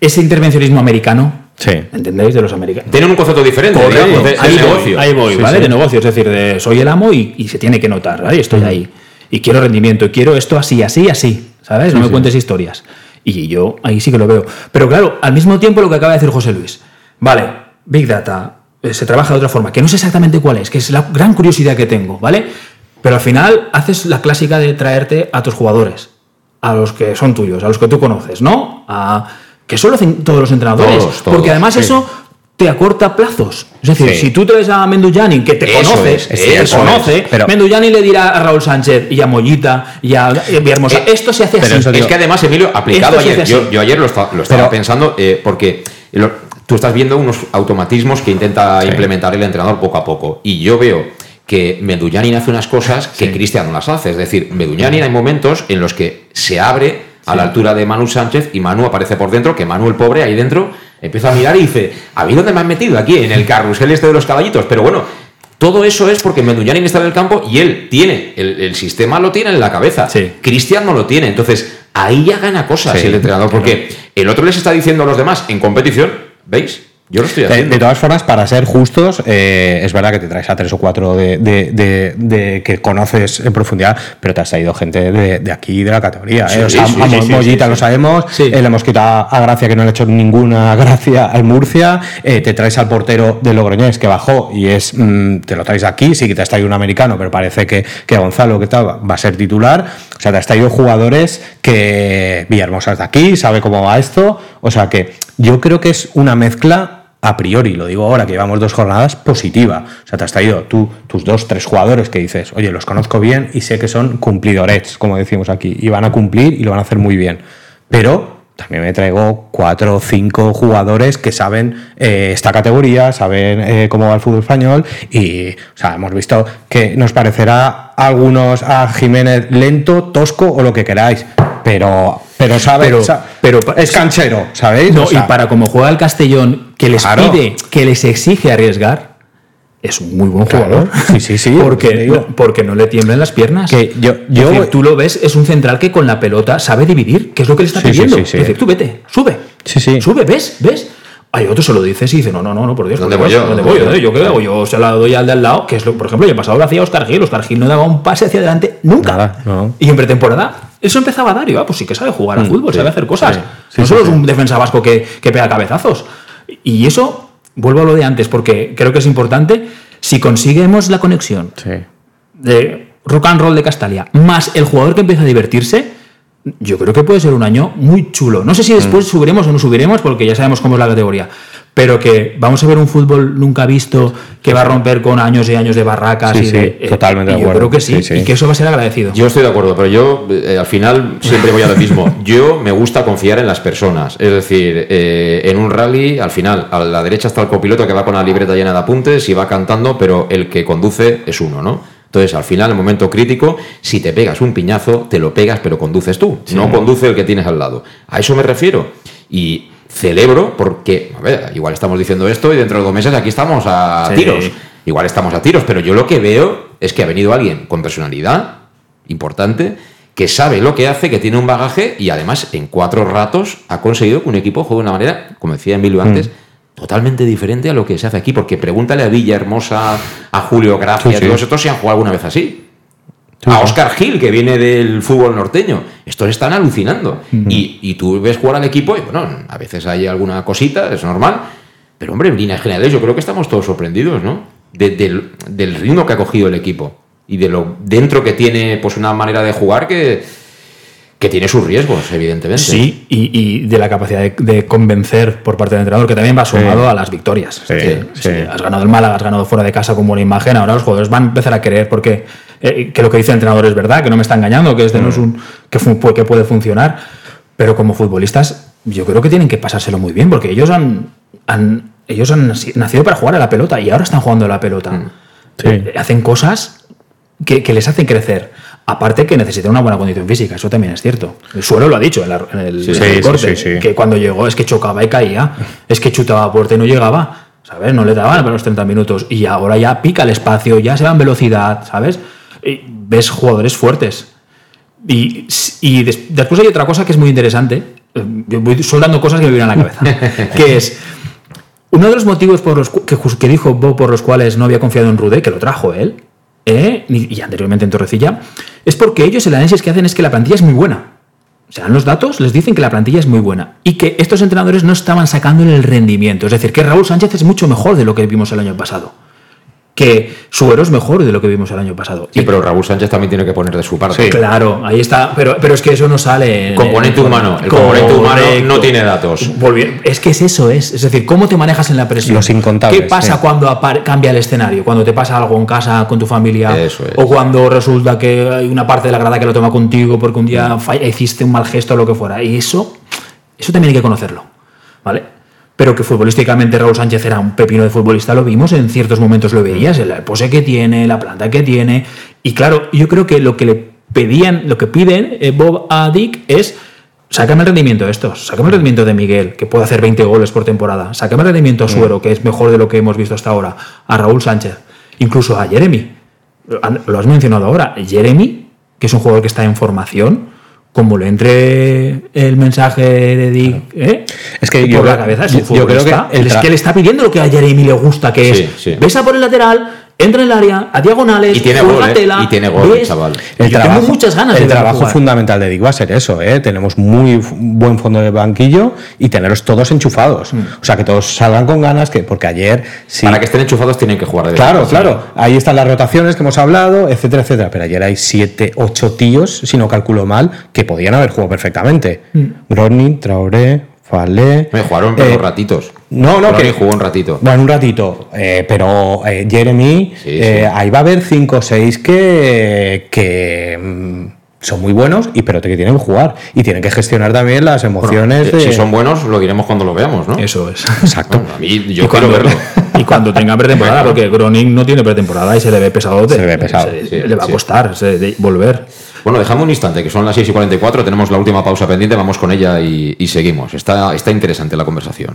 ese intervencionismo americano, Sí. ¿entendéis? De los americanos. Tienen un concepto diferente, Correcto, digamos, de, de ahí voy, negocio. ahí voy, Sí, ¿vale? sí. De negocio, es decir, de soy el amo y, y se tiene que notar, ¿vale? Estoy ahí. Y quiero rendimiento, y quiero esto así, así, así, ¿sabes? no me cuentes historias. Y yo ahí sí que lo veo. Pero claro, al mismo tiempo lo que acaba de decir José Luis. Vale, Big Data, eh, se trabaja de otra forma, que no sé exactamente cuál es, que es la gran curiosidad que tengo, ¿vale? Pero al final haces la clásica de traerte a tus jugadores, a los que son tuyos, a los que tú conoces, ¿no? A, que eso lo hacen todos los entrenadores. Todos, todos, porque además sí. eso te acorta plazos. Es decir, Sí. si tú traes a Menduyanin, que te Eso conoce, es, es te conoce, pero- Menduyanin le dirá a Raúl Sánchez y a Mollita y a y a Villahermosa, Eh, esto se hace así. Es que además, Emilio, aplicado ayer, yo, yo ayer lo, esta- lo estaba Pero- pensando eh, porque lo- tú estás viendo unos automatismos que intenta Sí. implementar el entrenador poco a poco. Y yo veo que Meduñanin hace unas cosas que Cristian no las hace. Es decir, Meduñanin hay momentos en los que se abre a la altura de Manu Sánchez y Manu aparece por dentro, que Manu el pobre ahí dentro empieza a mirar y dice, ¿a mí dónde me han metido? Aquí, en el carrusel este de los caballitos. Pero bueno, todo eso es porque Meduñanin está en el campo y él tiene, el, el sistema lo tiene en la cabeza. Sí. Cristian no lo tiene. Entonces, ahí ya gana cosas Sí, el entrenador, porque el otro les está diciendo a los demás en competición, ¿veis? Yo lo estoy De, haciendo. de todas formas, para ser justos, eh, es verdad que te traes a tres o cuatro de, de- que conoces en profundidad, pero te has traído gente de, aquí, de la categoría. Sí, eh. O sea, sí, a sí, Mollita lo sabemos, eh, le hemos quitado a Gracia que no le ha hecho ninguna [LAUGHS] gracia al Murcia, eh, te traes al portero de Logroñés que bajó y es mm, te lo traes aquí, sí que te has traído un americano, pero parece que, que Gonzalo que tal va a ser titular. O sea, te has traído jugadores que Villahermosa es de aquí, sabe cómo va esto. O sea que yo creo que es una mezcla a priori, lo digo ahora que llevamos dos jornadas, positiva. O sea, te has traído tú, tus dos, tres jugadores que dices, oye, los conozco bien y sé que son cumplidores, como decimos aquí, y van a cumplir y lo van a hacer muy bien. Pero también me traigo cuatro o cinco jugadores que saben eh, esta categoría, saben eh, cómo va el fútbol español y, o sea, hemos visto que nos parecerá a algunos a Jiménez lento, tosco o lo que queráis, pero, pero sabe, Pero- es canchero, ¿sabéis? No, O sea, y para como juega el Castellón, que les Claro. pide, que les exige arriesgar, es un muy buen Claro, jugador. sí, sí, sí, [LAUGHS] te Porque, digo. porque no le tiemblan las piernas. Que yo- yo- decir, tú lo ves, es un central que con la pelota sabe dividir, que es lo que le está Sí, sí, pidiendo. sí, sí. Es decir, tú vete, sube. Sí, sí. Sube, ¿ves? ¿Ves? Hay otro se lo dices y dice, no, no, no, no, por Dios. ¿Dónde por voy yo? ¿Dónde ¿Dónde voy? yo? ¿Yo qué hago? Yo se la doy al de al lado, que es lo, por ejemplo, el pasado lo hacía Oscar Gil. Oscar Gil no daba un pase hacia adelante nunca. Nada, no. Y en pretemporada, eso empezaba a dar, y va, pues sí que sabe jugar al Mm, fútbol, sí, sabe hacer cosas. sí, sí, no sí, solo sí. es un defensa vasco que, que pega cabezazos. Y eso, vuelvo a lo de antes, porque creo que es importante, si conseguimos la conexión Sí. de rock and roll de Castalia, más el jugador que empieza a divertirse, yo creo que puede ser un año muy chulo. No sé si Mm. después subiremos o no subiremos, porque ya sabemos cómo es la categoría. Pero que vamos a ver un fútbol nunca visto que va a romper con años y años de barracas Sí, y de. eh, totalmente de Yo acuerdo. creo que sí, Sí, sí. y que eso va a ser agradecido. Yo estoy de acuerdo, pero yo eh, al final siempre voy a lo mismo. [LAUGHS] Yo me gusta confiar en las personas. Es decir, eh, en un rally, al final, a la derecha está el copiloto que va con la libreta llena de apuntes y va cantando, pero el que conduce es uno, ¿no? Entonces, al final, en el momento crítico, si te pegas un piñazo, te lo pegas, pero conduces tú, no conduce el que tienes al lado. A eso me refiero. Y celebro porque, a ver, igual estamos diciendo esto y dentro de dos meses aquí estamos a Sí. tiros. Igual estamos a tiros, pero yo lo que veo es que ha venido alguien con personalidad importante, que sabe lo que hace, que tiene un bagaje y además en cuatro ratos ha conseguido que un equipo juegue de una manera, como decía Emilio antes, totalmente diferente a lo que se hace aquí. Porque pregúntale a Villahermosa, a Julio Gracia, Sí, sí. todos estos si han jugado alguna vez así. Sí, A sí. Oscar Gil, que viene del fútbol norteño. Estos están alucinando. y, y tú ves jugar al equipo y, bueno, a veces hay alguna cosita, es normal. Pero, hombre, en líneas generales, yo creo que estamos todos sorprendidos, ¿no? De- del, del ritmo que ha cogido el equipo. Y de lo dentro que tiene, pues, una manera de jugar que, que tiene sus riesgos, evidentemente. Sí, y, y de la capacidad de, de convencer por parte del entrenador, que también va sumado a las victorias. Es decir, sí. has ganado el Málaga, has ganado fuera de casa con buena imagen, ahora los jugadores van a empezar a creer porque eh, que lo que dice el entrenador es verdad, que no me está engañando, que este no es un que, que puede funcionar. Pero como futbolistas, yo creo que tienen que pasárselo muy bien, porque ellos han, han- ellos han naci- nacido para jugar a la pelota y ahora están jugando a la pelota. Sí. Eh, hacen cosas que, que les hacen crecer. Aparte que necesitan una buena condición física, eso también es cierto. El suelo lo ha dicho en, la- en el, Sí, en sí, el sí, corte, que cuando llegó es que chocaba y caía, es que chutaba a puerta y no llegaba, ¿sabes? No le daban para los 30 minutos y ahora ya pica el espacio, ya se va en velocidad, ¿sabes? Y ves jugadores fuertes. Y, y des- después hay otra cosa que es muy interesante, eh, yo voy soltando cosas que me vienen a la cabeza, [LAUGHS] que es uno de los motivos por los que, dijo Bob por los cuales no había confiado en Rudé, que lo trajo él, ¿eh? y y anteriormente en Torrecilla, es porque ellos el análisis que hacen es que la plantilla es muy buena. O sea, los datos les dicen que la plantilla es muy buena y que estos entrenadores no estaban sacando el rendimiento. Es decir, que Raúl Sánchez es mucho mejor de lo que vimos el año pasado. Que Suero es mejor de lo que vimos el año pasado. Sí, Y- pero Raúl Sánchez también tiene que poner de su parte. Claro, ahí está. Pero, pero es que eso no sale. en- Componente en- humano. El componente humano no tiene datos. Es que es eso, es. Es decir, cómo te manejas en la presión. Los incontables, ¿Qué pasa sí. cuando cambia el escenario? Cuando te pasa algo en casa con tu familia. Eso es. O cuando resulta que hay una parte de la grada que lo toma contigo porque un día falla- hiciste un mal gesto o lo que fuera. Y eso, eso también hay que conocerlo. ¿Vale? Pero que futbolísticamente Raúl Sánchez era un pepino de futbolista, lo vimos, en ciertos momentos lo veías, el pose que tiene, la planta que tiene. Y claro, yo creo que lo que le pedían, lo que piden eh, Bob a Dick es sácame el rendimiento de estos, sácame el rendimiento de Miguel, que puede hacer 20 goles por temporada, sácame el rendimiento a Suero, que es mejor de lo que hemos visto hasta ahora, a Raúl Sánchez, incluso a Jeremy. Lo has mencionado ahora, Jeremy, que es un jugador que está en formación, como le entre el mensaje de Dick, ¿eh? Es que por yo la cabeza es yo- un yo creo que es que le está pidiendo lo que a Jeremy le gusta, que Sí, es sí. ves a por el lateral, entra en el área, a diagonales, Y tiene gol, ¿eh? tela, Y tiene gol, ves- chaval. Y yo tengo muchas ganas el de trabajo jugar. fundamental de Dick va a ser eso, ¿eh? Tenemos muy buen fondo de banquillo y teneros todos enchufados. Mm. O sea, que todos salgan con ganas, que porque ayer sí. Para que estén enchufados tienen que jugar de Claro, claro. Ahí están las rotaciones que hemos hablado, etcétera, etcétera. Pero ayer hay siete, ocho tíos, si no calculo mal, que podían haber jugado perfectamente. Mm. Traoré, Falé. Me jugaron pero eh, ratitos. No, no, que- jugó un ratito. Bueno, un ratito, eh, pero eh, Jeremy, Sí, eh, ahí va a haber 5 o 6 que, que mm, son muy buenos y pero que tienen que jugar y tienen que gestionar también las emociones de... Si son buenos, lo diremos cuando lo veamos, ¿no? Eso es. Exacto. Bueno, a mí yo y, quiero cuando, verlo. y cuando tenga pretemporada, Bueno. porque Groning no tiene pretemporada y se le ve pesado. Se le ve pesado, sí, le va a costar se- de volver. Bueno, dejamos un instante, que son las 6 y 44, tenemos la última pausa pendiente, vamos con ella y, y seguimos. Está, está interesante la conversación.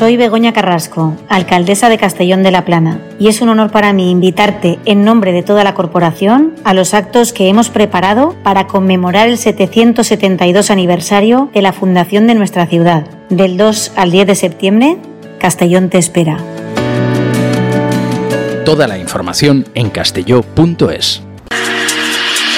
Soy Begoña Carrasco, alcaldesa de Castellón de la Plana, y es un honor para mí invitarte en nombre de toda la corporación a los actos que hemos preparado para conmemorar el 772 aniversario de la fundación de nuestra ciudad. Del 2 al 10 de septiembre, Castellón te espera. Toda la información en castelló.es.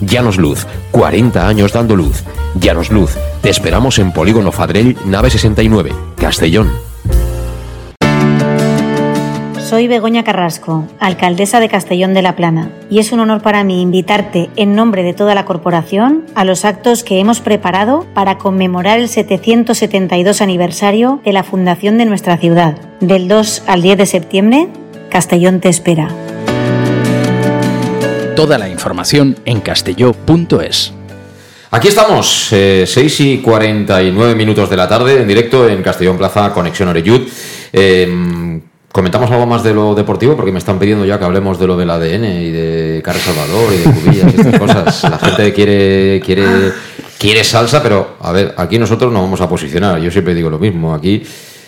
Llanos Luz, 40 años dando luz. Llanos Luz, te esperamos en Polígono Fadrell, nave 69, Castellón. Soy Begoña Carrasco, alcaldesa de Castellón de la Plana, y es un honor para mí invitarte en nombre de toda la corporación a los actos que hemos preparado para conmemorar el 772 aniversario de la fundación de nuestra ciudad. Del 2 al 10 de septiembre, Castellón te espera. Toda la información en castelló.es. Aquí estamos, 6 y 49 minutos de la tarde, en directo en Castellón Plaza, Conexión Oreyud. Eh, Comentamos algo más de lo deportivo porque me están pidiendo ya que hablemos de lo del ADN y de Carlos Salvador y de Cubillas y estas cosas. La gente quiere, quiere, quiere salsa, pero a ver, aquí nosotros no vamos a posicionar. Yo siempre digo lo mismo. Aquí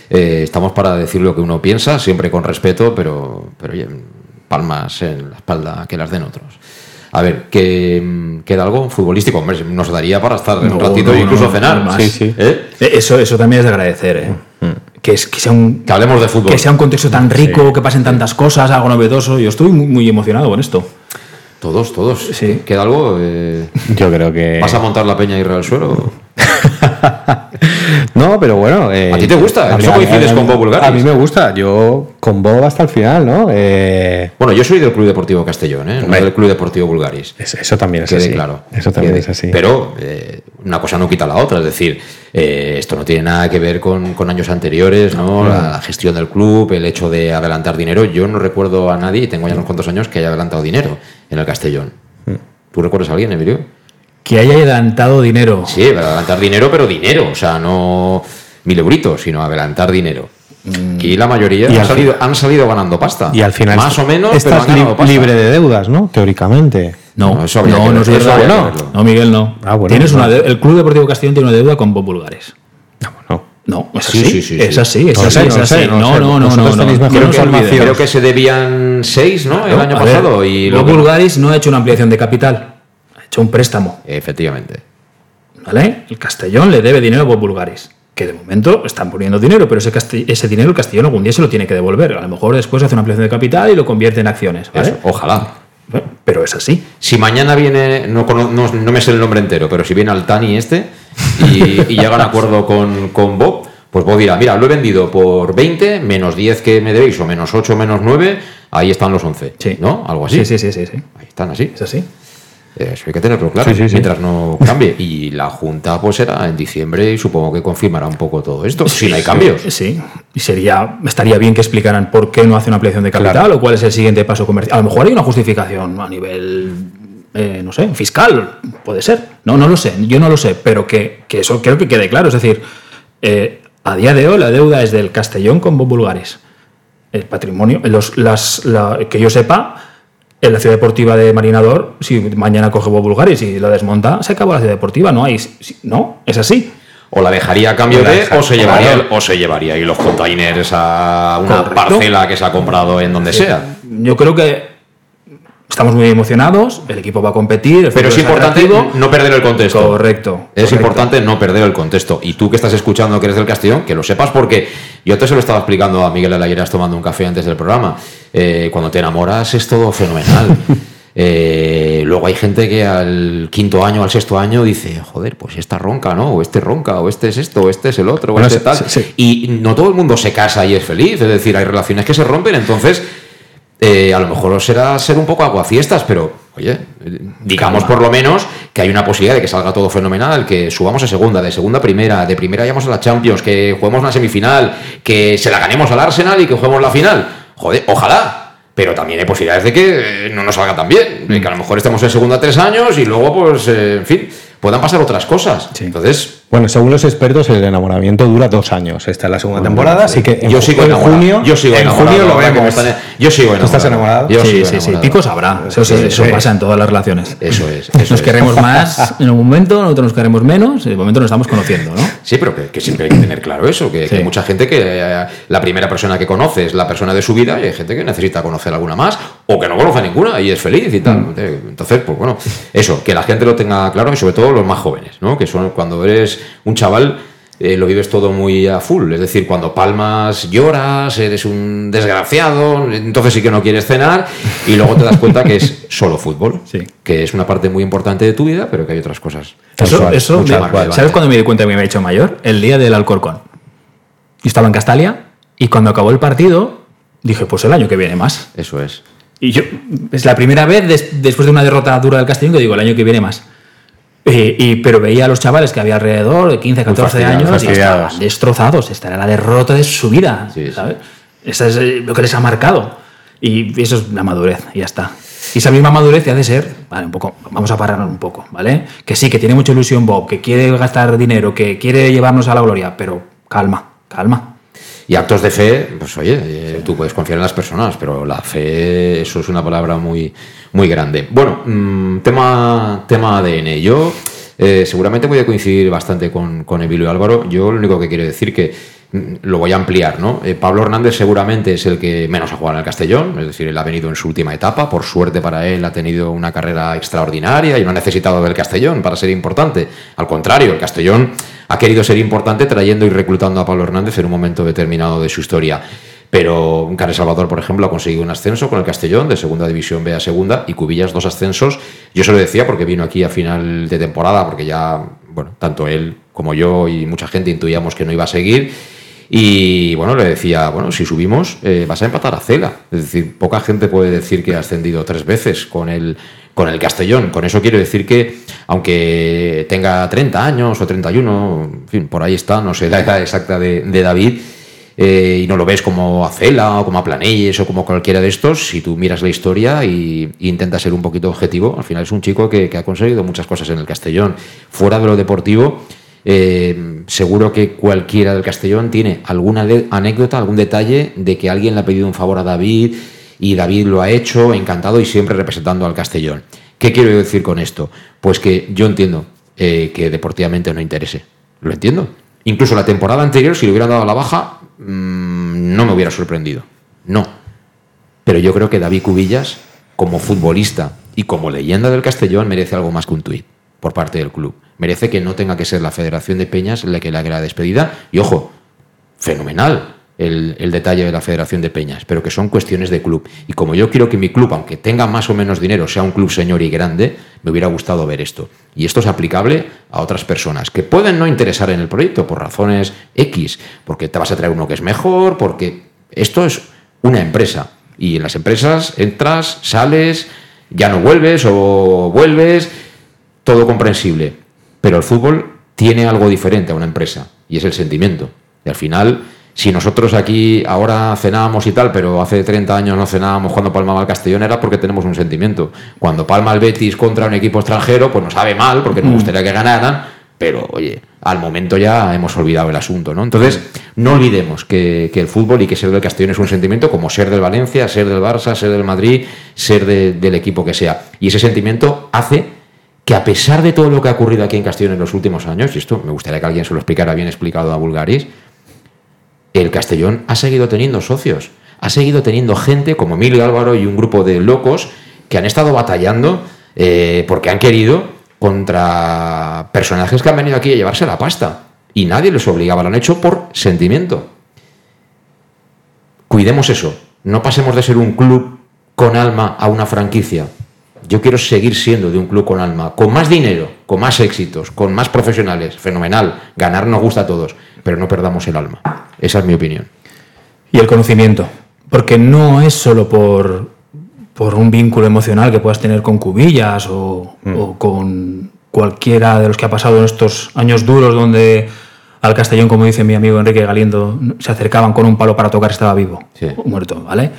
eh, estamos para decir lo que uno piensa, siempre con respeto, pero, pero oye, palmas en la espalda que las den otros. A ver, que queda algo futbolístico, hombre, nos daría para estar un ratito e incluso cenar. Sí, sí. ¿Eh? Eso, eso también es de agradecer, ¿eh? que, es, que, sea un, que hablemos de fútbol. Que sea un contexto tan rico, que pasen tantas cosas, algo novedoso. Yo estoy muy, muy emocionado con esto. Todos, todos. Sí. ¿Queda algo? Eh, Yo creo que. ¿Vas a montar la peña y ir al suelo? [LAUGHS] no, pero bueno. Eh, ¿A ti te gusta? ¿Eso coincides con Bob Bulgaris? A mí me gusta. Yo con Bob hasta el final, ¿no? Eh... Bueno, yo soy del Club Deportivo Castellón, ¿eh? No del Club Deportivo Bulgaris. Eso, eso también es Quede así. claro. Eso también Quede. es así. Pero eh, una cosa no quita la otra. Es decir, esto no tiene nada que ver con, con años anteriores, ¿no? La, la gestión del club, el hecho de adelantar dinero. Yo no recuerdo a nadie, y tengo ya unos cuantos años, que haya adelantado dinero en el Castellón. ¿Tú recuerdas a alguien, Emilio? Que haya adelantado dinero. Sí, adelantar dinero, pero dinero. O sea, no mil euritos, sino adelantar dinero. Aquí la mayoría Y han al salido, han salido ganando pasta. Y al final. Más o menos, pero estás han ganado li- pasta. libre de deudas, ¿no? Teóricamente. No, No, eso no, no eso No, no, Miguel, no. Ah, bueno, Tienes no. una el Club Deportivo Castellón tiene una deuda con Bob Bulgares. No. No, es Sí, así. sí, sí, es sí. así, es No así, es no así. no No, no, no, no. No. mejor Que no. Creo que se debían seis, ¿no? El año A ver, pasado. y Bulgaris no ha hecho una ampliación de capital, hecho un préstamo. Efectivamente. ¿Vale? El Castellón le debe dinero a Bob Bulgaris. Que de momento están poniendo dinero, pero ese, ese dinero el Castellón algún día se lo tiene que devolver. A lo mejor después hace una ampliación de capital y lo convierte en acciones. ¿vale? Eso, ojalá. Bueno, Pero es así. Si mañana viene, no, no, no me sé el nombre entero, pero si viene Altani este y, y llega a un acuerdo con, con Bob, pues Bob dirá, mira, lo he vendido por 20, menos 10 que me debéis, o menos 8, menos 9, ahí están los 11. Sí. ¿No? Algo así. Sí, sí, sí, sí, sí. Ahí están así. Es así. Eso hay que tenerlo claro, Sí, sí, sí. mientras no cambie. Y la Junta pues será en diciembre y supongo que confirmará un poco todo esto, si no hay cambios. Sí, y sería, estaría bien que explicaran por qué no hace una ampliación de capital Claro. o cuál es el siguiente paso comercial. A lo mejor hay una justificación a nivel, eh, no sé, fiscal, puede ser. No, no lo sé, yo no lo sé, pero que, que eso creo que quede claro. Es decir, eh, a día de hoy la deuda es del Castellón con Bob Bulgaris. El patrimonio, los, las, la- que yo sepa, en la ciudad deportiva de Marinador, si mañana coge Bob Bulgaris y la desmonta, se acabó la ciudad deportiva, no hay, si- no, es así. O la dejaría a cambio de, o se llevaría, o se llevaría y los containers a una Correcto. parcela que se ha comprado en donde sea. Yo creo que estamos muy emocionados, el equipo va a competir, Pero es importante atractivo. no perder el contexto. Correcto. Es correcto. importante no perder el contexto. Y tú que estás escuchando que eres del Castellón, que lo sepas porque yo te se lo estaba explicando a Miguel Alayeras tomando un café antes del programa. Eh, cuando te enamoras es todo fenomenal. [LAUGHS] Eh, luego hay gente que al quinto año, al sexto año dice, joder, pues esta ronca, ¿no? O este ronca, o este es esto, o este es el otro, o Bueno, este sí, tal. sí, sí. Y no todo el mundo se casa y es feliz. Es decir, hay relaciones que se rompen, entonces eh, a lo mejor será ser un poco aguafiestas, pero oye, digamos por lo menos que hay una posibilidad de que salga todo fenomenal, que subamos a segunda, de segunda a primera, de primera vayamos a la Champions, que juguemos una semifinal, que se la ganemos al Arsenal y que juguemos la final. Joder, ojalá. Pero también hay posibilidades de que eh, no nos salga tan bien, de que a lo mejor estemos en segunda tres años y luego, pues, eh, en fin, puedan pasar otras cosas. Entonces, Bueno, según los expertos, el enamoramiento dura dos años. Esta es la segunda temporada, así que en, yo sigo en enamorado. junio, yo sigo en junio lo ahora que me vemos. están- Yo sigo ¿Tú enamorado. estás enamorado? Yo sí, sigo sí, sí, picos habrá. Eso, sí, eso Eso es. pasa en todas las relaciones. Eso es. Eso Nos es. queremos más [LAUGHS] en un momento, nosotros nos queremos menos, en el momento nos estamos conociendo, ¿no? Sí, pero que, que siempre hay que tener claro eso, que, hay mucha gente que eh, la primera persona que conoce es la persona de su vida y hay gente que necesita conocer alguna más o que no conoce ninguna y es feliz y tal. Mm. Entonces, pues bueno, eso, que la gente lo tenga claro y sobre todo los más jóvenes, ¿no? Que son cuando eres un chaval eh, lo vives todo muy a full, es decir, cuando palmas lloras, eres un desgraciado, entonces sí que no quieres cenar y luego te das cuenta que es [LAUGHS] solo fútbol, Sí. que es una parte muy importante de tu vida, pero que hay otras cosas. Eso, cual, eso me-. ¿sabes cuándo me di cuenta que me había hecho mayor? El día del Alcorcón. Yo estaba en Castalia y cuando acabó el partido, dije, pues el año que viene más. Eso es. Y yo, es la primera vez des- después de una derrota dura del Castellón que digo, el año que viene más. Eh, y, pero veía a los chavales que había alrededor de 15, 14 fastidiados, años y fastidiados. estaban destrozados. Esta era la derrota de su vida. ¿sabes? Eso es eh, lo que les ha marcado. Y eso es la madurez, y ya está. Y esa misma madurez te hace ser, vale, un poco, vamos a pararnos un poco, ¿vale? Que sí, que tiene mucha ilusión Bob, que quiere gastar dinero, que quiere llevarnos a la gloria, pero calma, calma. Y actos de fe, pues oye, eh, tú puedes confiar en las personas, pero la fe, eso es una palabra muy, muy grande. Bueno, mm, tema, tema ADN. Yo eh, seguramente voy a coincidir bastante con, con Emilio Álvaro. Yo lo único que quiero decir que lo voy a ampliar, ¿no? Eh, Pablo Hernández seguramente es el que menos ha jugado en el Castellón, es decir, él ha venido en su última etapa, por suerte para él ha tenido una carrera extraordinaria y no ha necesitado del Castellón para ser importante. Al contrario, el Castellón ha querido ser importante trayendo y reclutando a Pablo Hernández en un momento determinado de su historia. Pero Carles Salvador, por ejemplo, ha conseguido un ascenso con el Castellón de segunda división B a segunda y Cubillas dos ascensos. Yo se lo decía porque vino aquí a final de temporada, porque ya, bueno, tanto él como yo y mucha gente intuíamos que no iba a seguir. Y bueno, le decía, bueno, si subimos, eh, vas a empatar a Cela. Es decir, poca gente puede decir que ha ascendido tres veces con el, con el Castellón. Con eso quiero decir que, aunque tenga 30 años o 31, en fin, por ahí está, no sé la edad exacta de, David, eh, y no lo ves como a Cela o como a Planelles o como cualquiera de estos, si tú miras la historia y, intentas ser un poquito objetivo, al final es un chico que ha conseguido muchas cosas en el Castellón. Fuera de lo deportivo, eh, seguro que cualquiera del Castellón tiene alguna anécdota, algún detalle de que alguien le ha pedido un favor a David y David lo ha hecho, encantado y siempre representando al Castellón. ¿Qué quiero decir con esto? Pues que yo entiendo eh, que deportivamente no interese. Lo entiendo. Incluso la temporada anterior, si le hubieran dado la baja, mm, no me hubiera sorprendido. No. Pero yo creo que David Cubillas, como futbolista y como leyenda del Castellón, merece algo más que un tuit por parte del club. Merece que no tenga que ser la Federación de Peñas la que le haga la despedida. Y ojo, fenomenal el, el detalle de la Federación de Peñas, pero que son cuestiones de club. Y como yo quiero que mi club, aunque tenga más o menos dinero, sea un club señor y grande, me hubiera gustado ver esto. Y esto es aplicable a otras personas que pueden no interesar en el proyecto por razones X, porque te vas a traer uno que es mejor, porque esto es una empresa. Y en las empresas entras, sales, ya no vuelves o vuelves, todo comprensible. Pero el fútbol tiene algo diferente a una empresa y es el sentimiento. Y al final, si nosotros aquí ahora cenábamos y tal, pero hace 30 años no cenábamos cuando palmaba el Castellón, era porque tenemos un sentimiento. Cuando palma el Betis contra un equipo extranjero, pues nos sabe mal porque nos Mm. gustaría que ganaran, pero oye, al momento ya hemos olvidado el asunto, ¿no? Entonces, no olvidemos que, que el fútbol y que ser del Castellón es un sentimiento como ser del Valencia, ser del Barça, ser del Madrid, ser de- del equipo que sea. Y ese sentimiento hace que a pesar de todo lo que ha ocurrido aquí en Castellón en los últimos años, y esto me gustaría que alguien se lo explicara bien explicado a Bulgaris, el Castellón ha seguido teniendo socios, ha seguido teniendo gente como Emilio Álvaro y un grupo de locos que han estado batallando eh, porque han querido contra personajes que han venido aquí a llevarse la pasta. Y nadie les obligaba, lo han hecho por sentimiento. Cuidemos eso, no pasemos de ser un club con alma a una franquicia. Yo quiero seguir siendo de un club con alma, con más dinero, con más éxitos, con más profesionales, fenomenal. Ganar nos gusta a todos, pero no perdamos el alma. Esa es mi opinión. Y el conocimiento. Porque no es solo por, por un vínculo emocional que puedas tener con Cubillas o, o con cualquiera de los que ha pasado en estos años duros donde al Castellón, como dice mi amigo Enrique Galiendo, se acercaban con un palo para tocar, estaba vivo o muerto, ¿vale?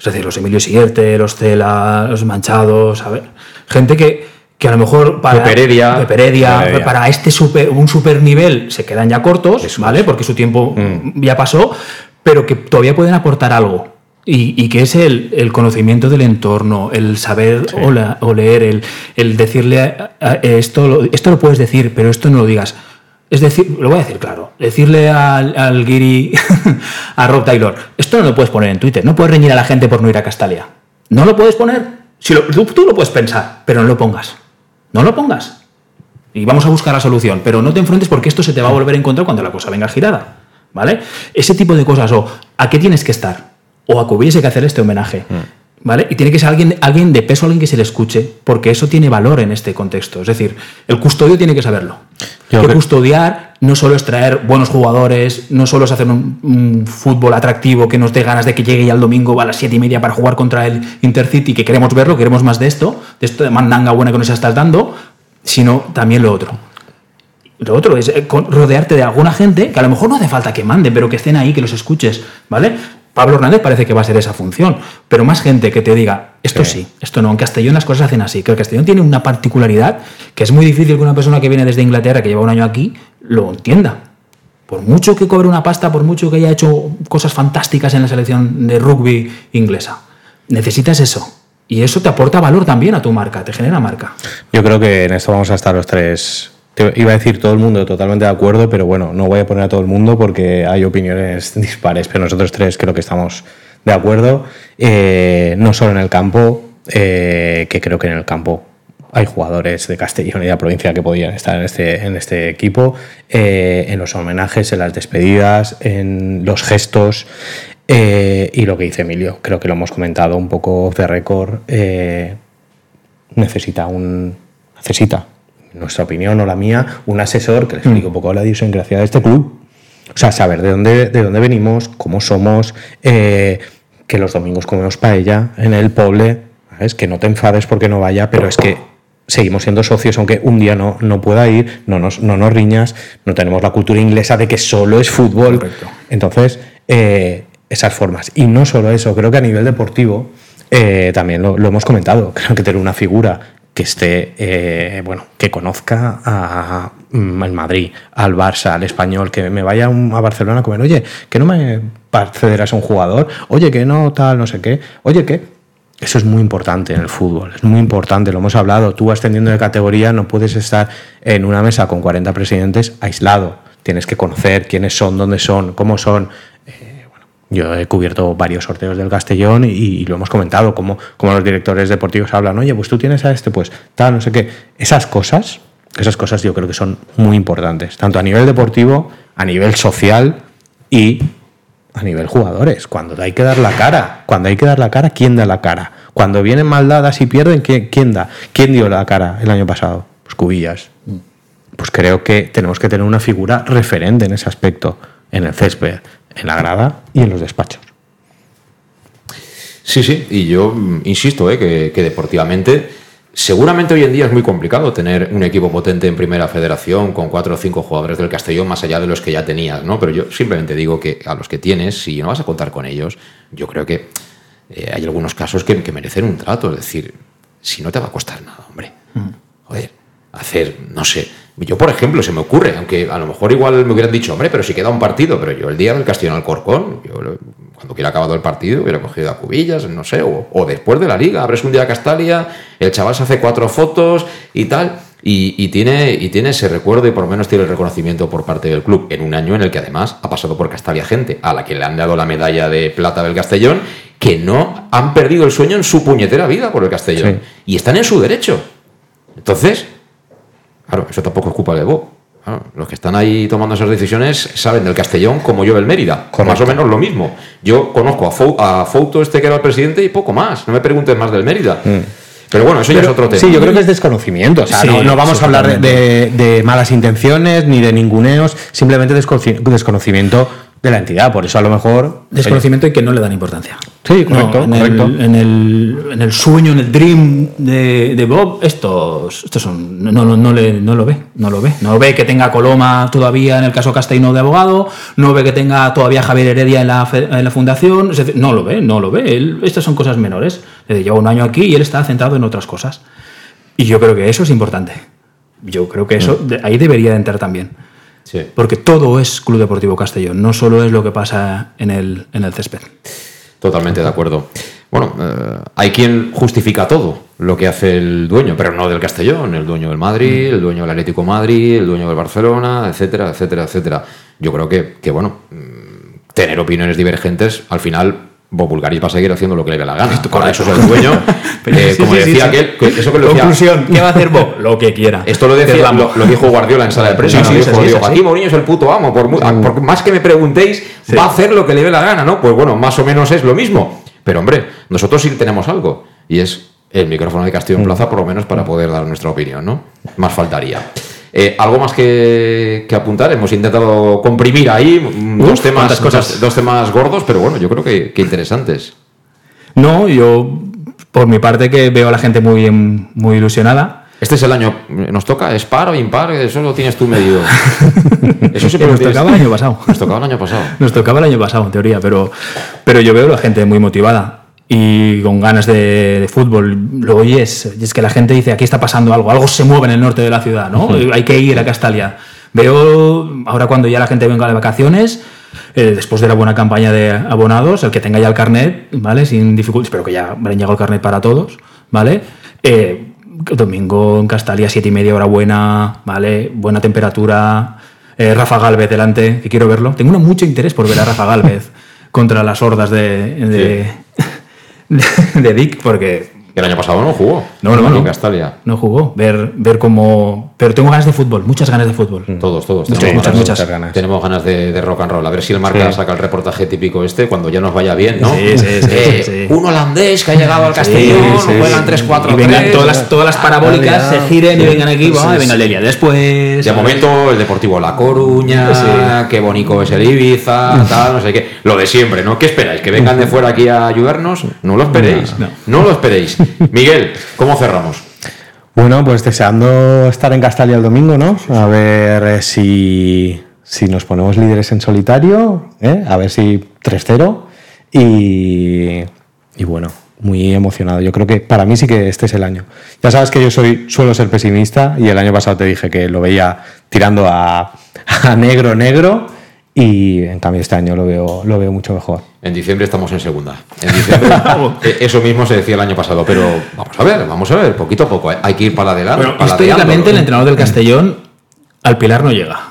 Es decir, los Emilio Siguierte, los Cela, los Manchados, a ver, gente que, que a lo mejor para Pepe Heredia. Pepe Heredia, Pepe Heredia. para este super, un super nivel se quedan ya cortos, ¿vale? Porque su tiempo ya pasó, pero que todavía pueden aportar algo. Y, y que es el, el conocimiento del entorno, el saber o, la- o leer, el, el decirle a- a- esto, esto lo puedes decir, pero esto no lo digas. Es decir, lo voy a decir claro, decirle al, al Guiri, [LAUGHS] a Rob Taylor, esto no lo puedes poner en Twitter, no puedes reñir a la gente por no ir a Castalia. No lo puedes poner. Si lo- tú, tú lo puedes pensar, pero no lo pongas. No lo pongas. Y vamos a buscar la solución, pero no te enfrentes porque esto se te va a volver en contra cuando la cosa venga girada. ¿Vale? Ese tipo de cosas, o a qué tienes que estar, o a que hubiese que hacer este homenaje. ¿Vale? Y tiene que ser alguien, alguien de peso, alguien que se le escuche, porque eso tiene valor en este contexto. Es decir, el custodio tiene que saberlo. Yo que creo- custodiar no solo es traer buenos jugadores, no solo es hacer un, un fútbol atractivo que nos dé ganas de que llegue ya el domingo a las siete y media para jugar contra el Intercity, que queremos verlo, queremos más de esto, de esto de mandanga buena que nos estás dando, sino también lo otro. Lo otro es eh, rodearte de alguna gente que a lo mejor no hace falta que manden, pero que estén ahí, que los escuches, ¿vale? Pablo Hernández parece que va a ser esa función, pero más gente que te diga, esto sí, esto no. En Castellón las cosas se hacen así, que el Castellón tiene una particularidad que es muy difícil que una persona que viene desde Inglaterra, que lleva un año aquí, lo entienda. Por mucho que cobre una pasta, por mucho que haya hecho cosas fantásticas en la selección de rugby inglesa, necesitas eso. Y eso te aporta valor también a tu marca, te genera marca. Yo creo que en esto vamos a estar los tres. Iba a decir todo el mundo totalmente de acuerdo, pero bueno, no voy a poner a todo el mundo porque hay opiniones [LAUGHS] dispares, pero nosotros tres creo que estamos de acuerdo. Eh, no solo en el campo, eh, que creo que en el campo hay jugadores de Castellón y de la provincia que podían estar en este, en este equipo, eh, en los homenajes, en las despedidas, en los gestos. y lo que dice Emilio, creo que lo hemos comentado un poco off the record. eh, necesita un. Necesita, nuestra opinión o la mía, un asesor que le explique un poco la idiosincrasia de este club. O sea, saber de dónde, de dónde venimos, cómo somos, eh, que los domingos comemos paella en el poble, ¿sabes? Que no te enfades porque no vaya, pero es que seguimos siendo socios, aunque un día no, no pueda ir, no nos, no nos riñas, no tenemos la cultura inglesa de que solo es fútbol. Entonces, eh, esas formas. Y no solo eso, creo que a nivel deportivo, eh, también lo, lo hemos comentado, creo que tener una figura que esté, eh, bueno, que conozca a, mm, al Madrid, al Barça, al Español, que me vaya a Barcelona a comer, oye, que no me cederás a un jugador, oye, que no tal, no sé qué, oye, que eso es muy importante en el fútbol, es muy importante, lo hemos hablado, tú ascendiendo de categoría no puedes estar en una mesa con 40 presidentes aislado, tienes que conocer quiénes son, dónde son, cómo son. Yo he cubierto varios sorteos del Castellón y, lo hemos comentado, como, como los directores deportivos hablan, oye, pues tú tienes a este, pues tal, no sé qué. Esas cosas, esas cosas yo creo que son muy importantes, tanto a nivel deportivo, a nivel social y a nivel jugadores. Cuando hay que dar la cara, cuando hay que dar la cara, ¿quién da la cara? Cuando vienen mal dadas y pierden, ¿quién, quién da? ¿Quién dio la cara el año pasado? Pues Cubillas. Pues creo que tenemos que tener una figura referente en ese aspecto, en el césped, en la grada y en los despachos. Sí, sí, y yo mm, insisto eh, que, que deportivamente seguramente hoy en día es muy complicado tener un equipo potente en primera federación con cuatro o cinco jugadores del Castellón más allá de los que ya tenías, ¿no? Pero yo simplemente digo que a los que tienes, si no vas a contar con ellos, yo creo que eh, hay algunos casos que, que merecen un trato, es decir, si no te va a costar nada, hombre. Joder, hacer, no sé. Yo, por ejemplo, se me ocurre, aunque a lo mejor igual me hubieran dicho, hombre, pero si queda un partido, pero yo el día del Castellón Alcorcón, yo lo- cuando hubiera acabado el partido, hubiera cogido a cubillas, no sé, o, o después de la liga, abres un día a Castalia, el chaval se hace cuatro fotos y tal. Y, y tiene, y tiene ese recuerdo y por lo menos tiene el reconocimiento por parte del club en un año en el que además ha pasado por Castalia gente a la que le han dado la medalla de plata del Castellón que no han perdido el sueño en su puñetera vida por el Castellón y están en su derecho. Entonces, claro, eso tampoco es culpa de Bob. Claro, los que están ahí tomando esas decisiones saben del Castellón como yo del Mérida. Más o menos lo mismo. Yo conozco a, Fou- a Fouto, este que era el presidente, y poco más. No me preguntes más del Mérida. Pero bueno, eso ya es otro tema. Sí, yo creo que es desconocimiento. O sea, Sí, no, no vamos a hablar de, totalmente. de- de malas intenciones ni de ninguneos, simplemente desconoci- desconocimiento de la entidad. Por eso a lo mejor. Desconocimiento y que no le dan importancia. Sí, correcto, No, en, correcto. El, en, el, en el sueño, en el dream de, de Bob, estos, estos son. No, no, no, le, no lo ve, no lo ve. No ve que tenga Coloma todavía en el caso Castellino de abogado, no ve que tenga todavía Javier Heredia en la, en la fundación. Es decir, no lo ve, no lo ve. Él- estas son cosas menores. Lleva un año aquí y él está centrado en otras cosas. Y yo creo que eso es importante. Yo creo que eso de- ahí debería de entrar también. Porque todo es Club Deportivo Castellón, no solo es lo que pasa en el, en el césped. Totalmente de acuerdo. Bueno, eh, hay quien justifica todo lo que hace el dueño, pero no del Castellón, el dueño del Madrid, el dueño del Atlético Madrid, el dueño del Barcelona, etcétera, etcétera, etcétera. Yo creo que, que, bueno, mm, tener opiniones divergentes, al final Bob Bulgaris va a seguir haciendo lo que le dé la gana. [LAUGHS] Para eso es el dueño. [LAUGHS] Eh, Sí, como sí, sí, decía sí. aquel, que eso que lo decía- Conclusión, ¿qué va a hacer Bob? Lo que quiera. Esto lo decía, lo, lo dijo Guardiola en sala de prensa. Sí, Dijo, así. aquí Mourinho es el puto amo. Por, mu- por más que me preguntéis, va a hacer lo que le dé la gana, ¿no? Pues bueno, más o menos es lo mismo. Pero hombre, nosotros sí tenemos algo, y es el micrófono de Castillo en Plaza, por lo menos para poder dar nuestra opinión, ¿no? Más faltaría. Eh, ¿Algo más que, que apuntar? Hemos intentado comprimir ahí dos, temas, cosas. dos, temas gordos, pero bueno, yo creo que, que interesantes. No, yo, por mi parte, que veo a la gente muy, muy ilusionada. Este es el año, nos toca, es par o impar, eso lo tienes tú medido. [LAUGHS] Eso siempre Nos tienes- tocaba el año pasado. Nos tocaba el año pasado. Nos tocaba el año pasado, en teoría, pero, pero yo veo a la gente muy motivada y con ganas de, de fútbol. Lo oyes, y es que la gente dice, aquí está pasando algo, algo se mueve en el norte de la ciudad, ¿no? Hay que ir a Castalia. Veo, ahora cuando ya la gente venga de vacaciones, eh, después de la buena campaña de abonados, el que tenga ya el carnet, ¿vale? Sin dificultades, espero que ya hayan llegado el carnet para todos, ¿vale? Eh, domingo en Castalia, siete y media, hora buena, ¿vale? Buena temperatura. Eh, Rafa Galvez delante, que quiero verlo. Tengo mucho interés por ver a Rafa Galvez [LAUGHS] contra las hordas de, de, de, [LAUGHS] [LAUGHS] de Dick, porque El año pasado no jugó. No, no, no. Castalia. no jugó. Ver, ver cómo. Pero tengo ganas de fútbol, muchas ganas de fútbol. Todos, todos. Muchas, tenemos muchas, ganas, muchas. Tenemos ganas de, de rock and roll. A ver si el marca Sí. saca el reportaje típico este cuando ya nos vaya bien, ¿no? Sí, sí, sí, Eh, sí, sí. Un holandés que ha llegado al Castellón, juegan sí. 3 4 Y vengan todas las, todas las parabólicas, se giren y vengan aquí, va, y venga el del día después. De momento, el Deportivo La Coruña, qué bonito es el Ibiza, tal, no sé qué. Lo de siempre, ¿no? ¿Qué esperáis? ¿Que vengan de fuera aquí a ayudarnos? No lo esperéis. No, No, lo esperéis. [LAUGHS] Miguel, ¿cómo cerramos? Bueno, pues deseando estar en Castalia el domingo, ¿no? A ver eh, si, si nos ponemos líderes en solitario, ¿eh? a ver si 3-0. Y, y bueno, muy emocionado. Yo creo que para mí sí que este es el año. Ya sabes que yo soy suelo ser pesimista y el año pasado te dije que lo veía tirando a, [LAUGHS] a negro, negro. Y en cambio este año lo veo, lo veo mucho mejor. En diciembre estamos en segunda. En diciembre, [LAUGHS] eh, eso mismo se decía el año pasado, pero vamos a ver, vamos a ver, poquito a poco. Hay que ir para adelante. Bueno, históricamente el entrenador del Castellón al Pilar no llega.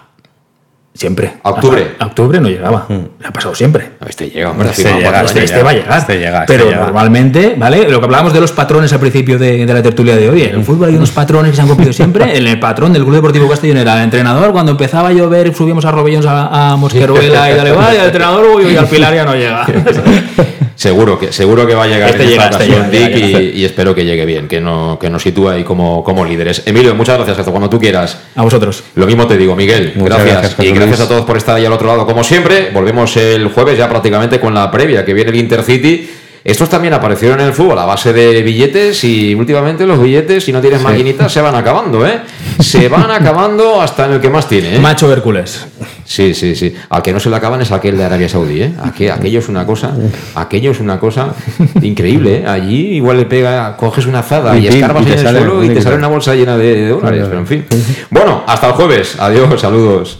Siempre. A octubre. A, a octubre no llegaba. Le ha pasado siempre. Este llega, hombre, Este, llega, este- este va a llegar. Llega, pero llega. normalmente, ¿vale? Lo que hablábamos de los patrones al principio de, de la tertulia de hoy. En el fútbol hay unos patrones que se han cumplido siempre. [LAUGHS] El, el patrón del Club Deportivo Castellón era el entrenador. Cuando empezaba a llover, subíamos a Robellón a, a Mosqueruela y dale, va, y el entrenador, uy, uy, al Pilar ya no llega. [LAUGHS] Seguro que, seguro que va a llegar Este en llega, esta este llega, Dick, llega, y, espero que llegue bien, que, no, que nos sitúe ahí como, como líderes. Emilio, muchas gracias, hasta cuando tú quieras. A vosotros. Lo mismo te digo, Miguel. Muchas gracias. gracias, y gracias a todos por estar ahí al otro lado. Como siempre, volvemos el jueves ya prácticamente con la previa, que viene el Intercity. Estos también aparecieron en el fútbol a base de billetes y últimamente los billetes, si no tienes maquinitas, se van acabando, ¿eh? Se van acabando hasta en el que más tiene, ¿eh? Macho Hércules. Sí, sí, sí. Al que no se le acaban es aquel de Arabia Saudí, ¿eh? Aqu- aquello es una cosa, aquello es una cosa increíble, ¿eh? Allí igual le pega, coges una azada y, escarbas te en el sale, suelo y te sale una bolsa llena de, de dólares, pero en fin. Bueno, hasta el jueves. Adiós, saludos.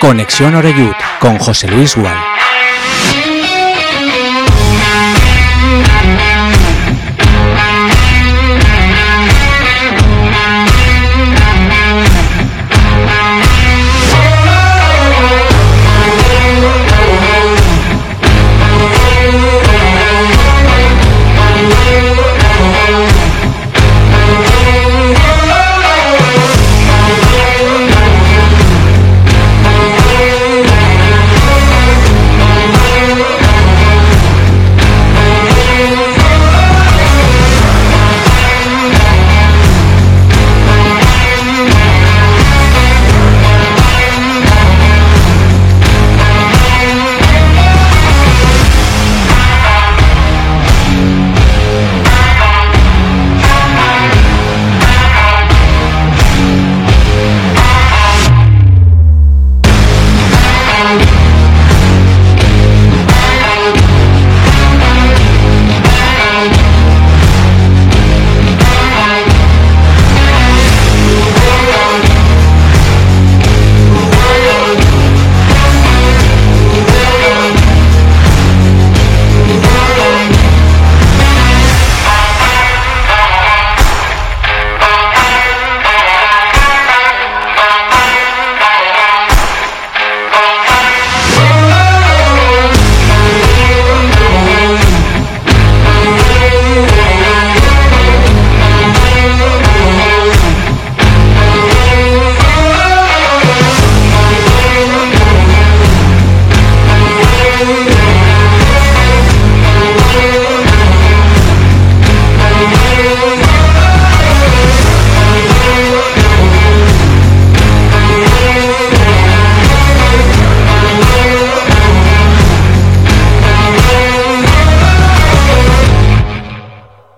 Conexión Oreyud con José Luis Gual.